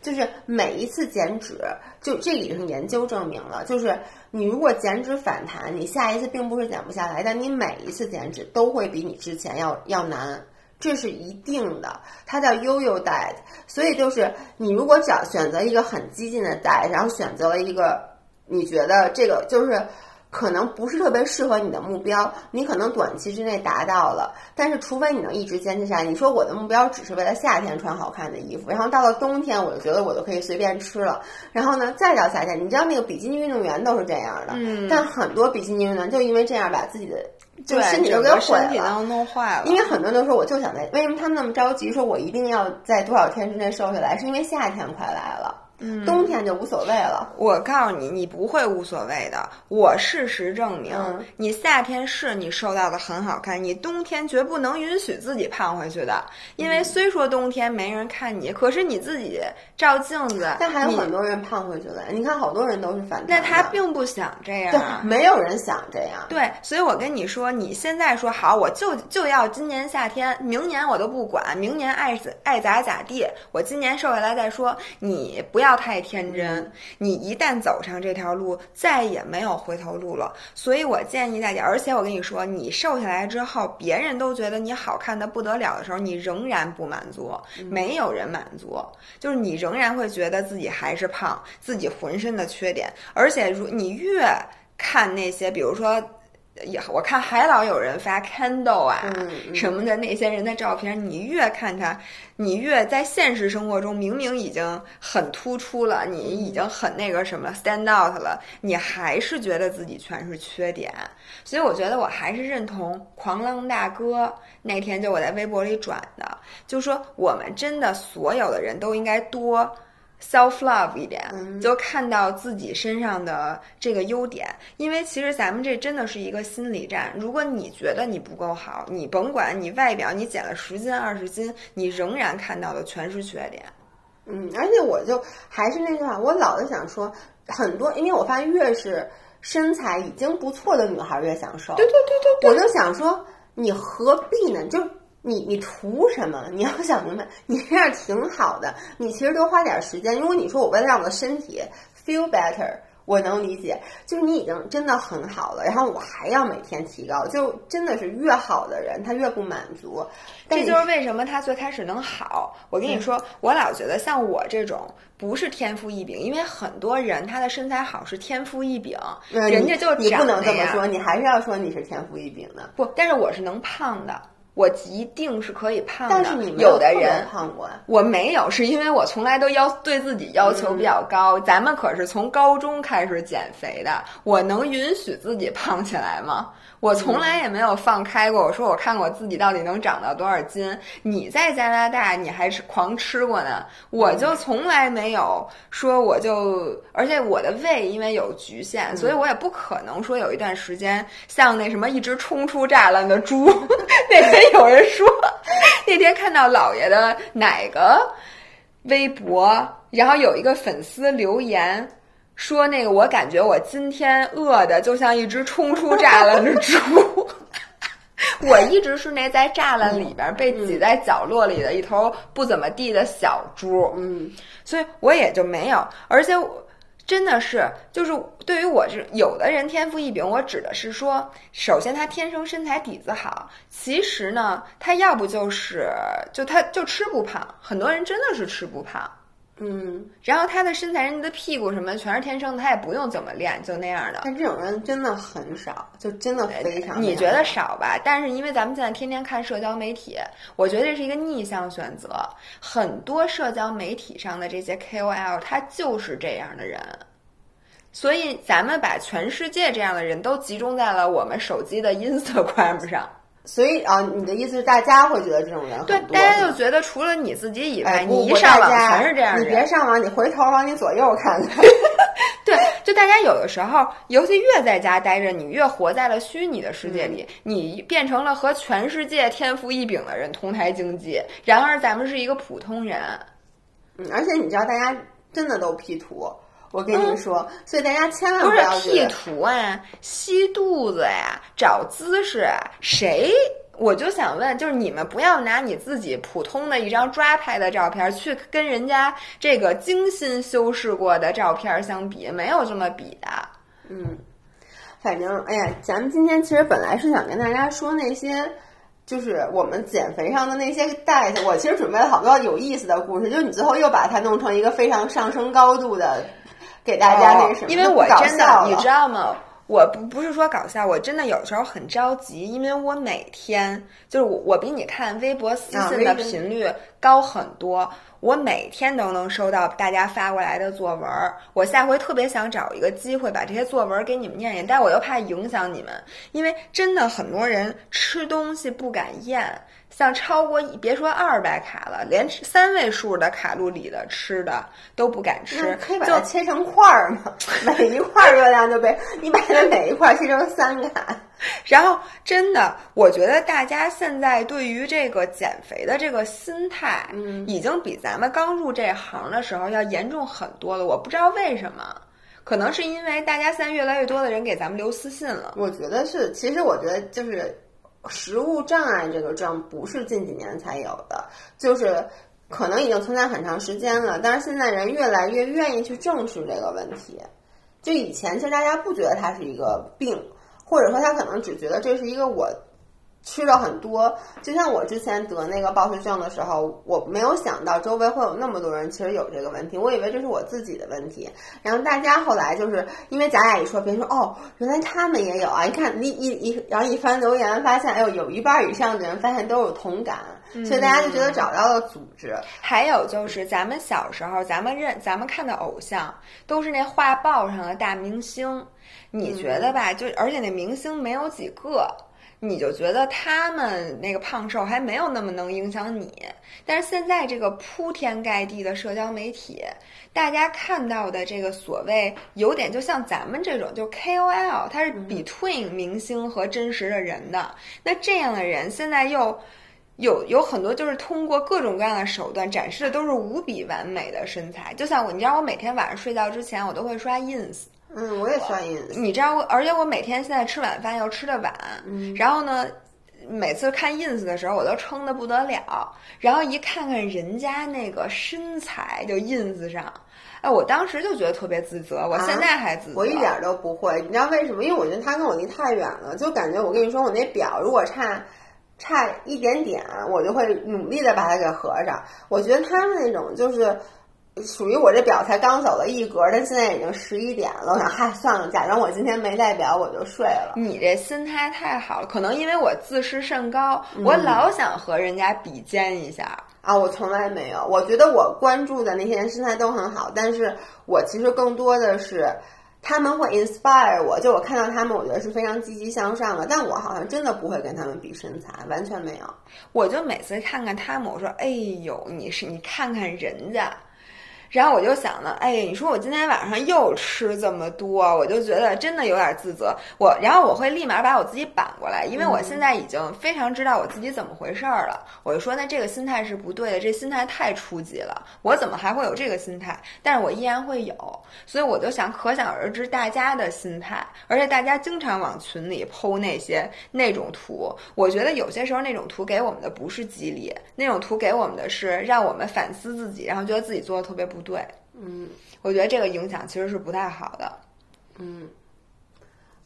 就是每一次减脂，就这已经研究证明了，就是你如果减脂反弹，你下一次并不是减不下来，但你每一次减脂都会比你之前要要难。这是一定的，它叫悠悠 diet，所以就是你如果找选择一个很激进的 diet，然后选择了一个你觉得这个就是可能不是特别适合你的目标，你可能短期之内达到了，但是除非你能一直坚持下来，你说我的目标只是为了夏天穿好看的衣服，然后到了冬天我就觉得我就可以随便吃了，然后呢再到夏天，你知道那个比基尼运动员都是这样的，嗯，但很多比基尼运动员就因为这样把自己的。就身体都给毁了，弄坏了。因为很多人都说，我就想在，为什么他们那么着急，说我一定要在多少天之内瘦下来？是因为夏天快来了。冬天就无所谓了。我告诉你，你不会无所谓的。我事实证明，你夏天是你瘦到的很好看，你冬天绝不能允许自己胖回去的。因为虽说冬天没人看你，可是你自己照镜子，但还有很多人胖回去了。你看，好多人都是反。那他并不想这样，对，没有人想这样。对，所以我跟你说，你现在说好，我就就要今年夏天，明年我都不管，明年爱怎爱咋咋地，我今年瘦下来再说。你不要。太天真，你一旦走上这条路，再也没有回头路了。所以我建议大家，而且我跟你说，你瘦下来之后，别人都觉得你好看的不得了的时候，你仍然不满足，没有人满足，就是你仍然会觉得自己还是胖，自己浑身的缺点。而且，如你越看那些，比如说。也我看还老有人发 candle 啊什么的那些人的照片，你越看他，你越在现实生活中明明已经很突出了，你已经很那个什么 stand out 了，你还是觉得自己全是缺点。所以我觉得我还是认同狂浪大哥那天就我在微博里转的，就说我们真的所有的人都应该多。Self love 一点，就看到自己身上的这个优点。因为其实咱们这真的是一个心理战。如果你觉得你不够好，你甭管你外表你减了十斤二十斤，你仍然看到的全是缺点。嗯，而且我就还是那句话，我老是想说，很多，因为我发现越是身材已经不错的女孩越想瘦。对对对对，我就想说，你何必呢？就。你你图什么？你要想明白，你这样挺好的。你其实多花点时间。如果你说我为了让我的身体 feel better，我能理解。就是你已经真的很好了，然后我还要每天提高，就真的是越好的人他越不满足。这就是为什么他最开始能好。我跟你说，我老觉得像我这种不是天赋异禀，因为很多人他的身材好是天赋异禀，人家就你不能这么说，你还是要说你是天赋异禀的。不，但是我是能胖的。我一定是可以胖的，但是你有的人胖过，我没有，是因为我从来都要对自己要求比较高。咱们可是从高中开始减肥的，我能允许自己胖起来吗？我从来也没有放开过。我说我看我自己到底能长到多少斤。你在加拿大，你还是狂吃过呢。我就从来没有说我就，而且我的胃因为有局限，所以我也不可能说有一段时间像那什么一直冲出栅栏的猪。[LAUGHS] 那天 [LAUGHS] 有人说，[LAUGHS] 那天看到姥爷的哪个微博，然后有一个粉丝留言。说那个，我感觉我今天饿的就像一只冲出栅栏的猪。[LAUGHS] 我一直是那在栅栏里边被挤在角落里的一头不怎么地的小猪。嗯，所以我也就没有。而且我真的是，就是对于我这有的人天赋异禀，我指的是说，首先他天生身材底子好，其实呢，他要不就是就他就吃不胖，很多人真的是吃不胖。嗯，然后他的身材、人家的屁股什么全是天生的，他也不用怎么练，就那样的。但这种人真的很少，就真的非常。你觉得少吧？但是因为咱们现在天天看社交媒体，我觉得这是一个逆向选择。很多社交媒体上的这些 KOL，他就是这样的人，所以咱们把全世界这样的人都集中在了我们手机的 Instagram [LAUGHS] 上。所以啊，你的意思是大家会觉得这种人很多？对，大家就觉得除了你自己以外，你一上网全是这样的。你别上网，你回头往你左右看看。[LAUGHS] 对，就大家有的时候，尤其越在家待着，你越活在了虚拟的世界里，你变成了和全世界天赋异禀的人同台竞技。然而，咱们是一个普通人。嗯，而且你知道，大家真的都 P 图。我跟你说，所以大家千万不要 P 图啊，吸肚子呀，找姿势啊，谁？我就想问，就是你们不要拿你自己普通的一张抓拍的照片去跟人家这个精心修饰过的照片相比，没有这么比的。嗯，反正哎呀，咱们今天其实本来是想跟大家说那些，就是我们减肥上的那些带，我其实准备了好多有意思的故事，就你最后又把它弄成一个非常上升高度的。给大家那什么？因为我真的，你知道吗？我不不是说搞笑，我真的有时候很着急，因为我每天就是我我比你看微博私信的频率高很多，我每天都能收到大家发过来的作文。我下回特别想找一个机会把这些作文给你们念念，但我又怕影响你们，因为真的很多人吃东西不敢咽。像超过别说二百卡了，连三位数的卡路里的吃的都不敢吃，可以把它切成块儿嘛？每一块热量就被你把它每一块切成三卡。[LAUGHS] 然后真的，我觉得大家现在对于这个减肥的这个心态，嗯，已经比咱们刚入这行的时候要严重很多了。我不知道为什么，可能是因为大家现在越来越多的人给咱们留私信了。我觉得是，其实我觉得就是。食物障碍这个症不是近几年才有的，就是可能已经存在很长时间了。但是现在人越来越愿意去正视这个问题。就以前其实大家不觉得它是一个病，或者说他可能只觉得这是一个我。吃了很多，就像我之前得那个暴食症的时候，我没有想到周围会有那么多人其实有这个问题，我以为这是我自己的问题。然后大家后来就是因为咱俩一说，别人说哦，原来他们也有啊！一看一一一，然后一翻留言，发现哎呦，有一半以上的人发现都有同感，所以大家就觉得找到了组织。还有就是咱们小时候，咱们认咱们看的偶像都是那画报上的大明星，你觉得吧？就而且那明星没有几个。你就觉得他们那个胖瘦还没有那么能影响你，但是现在这个铺天盖地的社交媒体，大家看到的这个所谓有点就像咱们这种，就 KOL，它是 between 明星和真实的人的。那这样的人现在又有有很多，就是通过各种各样的手段展示的都是无比完美的身材。就像我，你知道，我每天晚上睡觉之前，我都会刷 ins。嗯，我也算 ins。你知道，而且我每天现在吃晚饭又吃的晚，然后呢。每次看 ins 的时候，我都撑得不得了，然后一看看人家那个身材，就 ins 上，哎，我当时就觉得特别自责，我现在还自责。我一点都不会，你知道为什么？因为我觉得他跟我离太远了，就感觉我跟你说，我那表如果差差一点点，我就会努力的把它给合上。我觉得他们那种就是。属于我这表才刚走了一格，但现在已经十一点了。我想，嗨，算了，假装我今天没戴表，我就睡了。你这心态太好了，可能因为我自视甚高，我老想和人家比肩一下啊。我从来没有，我觉得我关注的那些人身材都很好，但是我其实更多的是他们会 inspire 我，就我看到他们，我觉得是非常积极向上的。但我好像真的不会跟他们比身材，完全没有。我就每次看看他们，我说，哎呦，你是你看看人家。然后我就想呢，哎，你说我今天晚上又吃这么多，我就觉得真的有点自责。我，然后我会立马把我自己扳过来，因为我现在已经非常知道我自己怎么回事儿了。我就说，那这个心态是不对的，这心态太初级了。我怎么还会有这个心态？但是我依然会有，所以我就想，可想而知大家的心态。而且大家经常往群里剖那些那种图，我觉得有些时候那种图给我们的不是激励，那种图给我们的是让我们反思自己，然后觉得自己做的特别不。对，嗯，我觉得这个影响其实是不太好的。嗯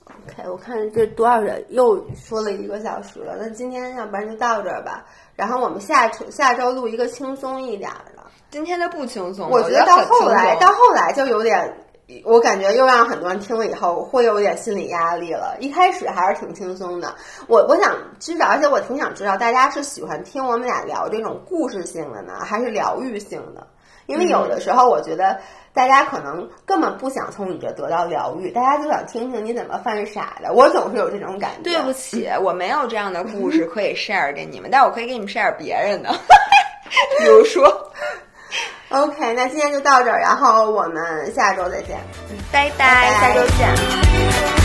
，OK，我看这多少人又说了一个小时了，那今天要不然就到这儿吧。然后我们下周下周录一个轻松一点的。今天的不轻松，我觉得到后来到后来就有点，我感觉又让很多人听了以后会有点心理压力了。一开始还是挺轻松的，我我想知道，而且我挺想知道大家是喜欢听我们俩聊这种故事性的呢，还是疗愈性的？因为有的时候，我觉得大家可能根本不想从你这得到疗愈，大家就想听听你怎么犯傻的。我总是有这种感觉。对不起，我没有这样的故事 [LAUGHS] 可以 share 给你们，但我可以给你们 share 别人的。[LAUGHS] 比如说，[LAUGHS] OK，那今天就到这儿，然后我们下周再见，拜拜，下周见。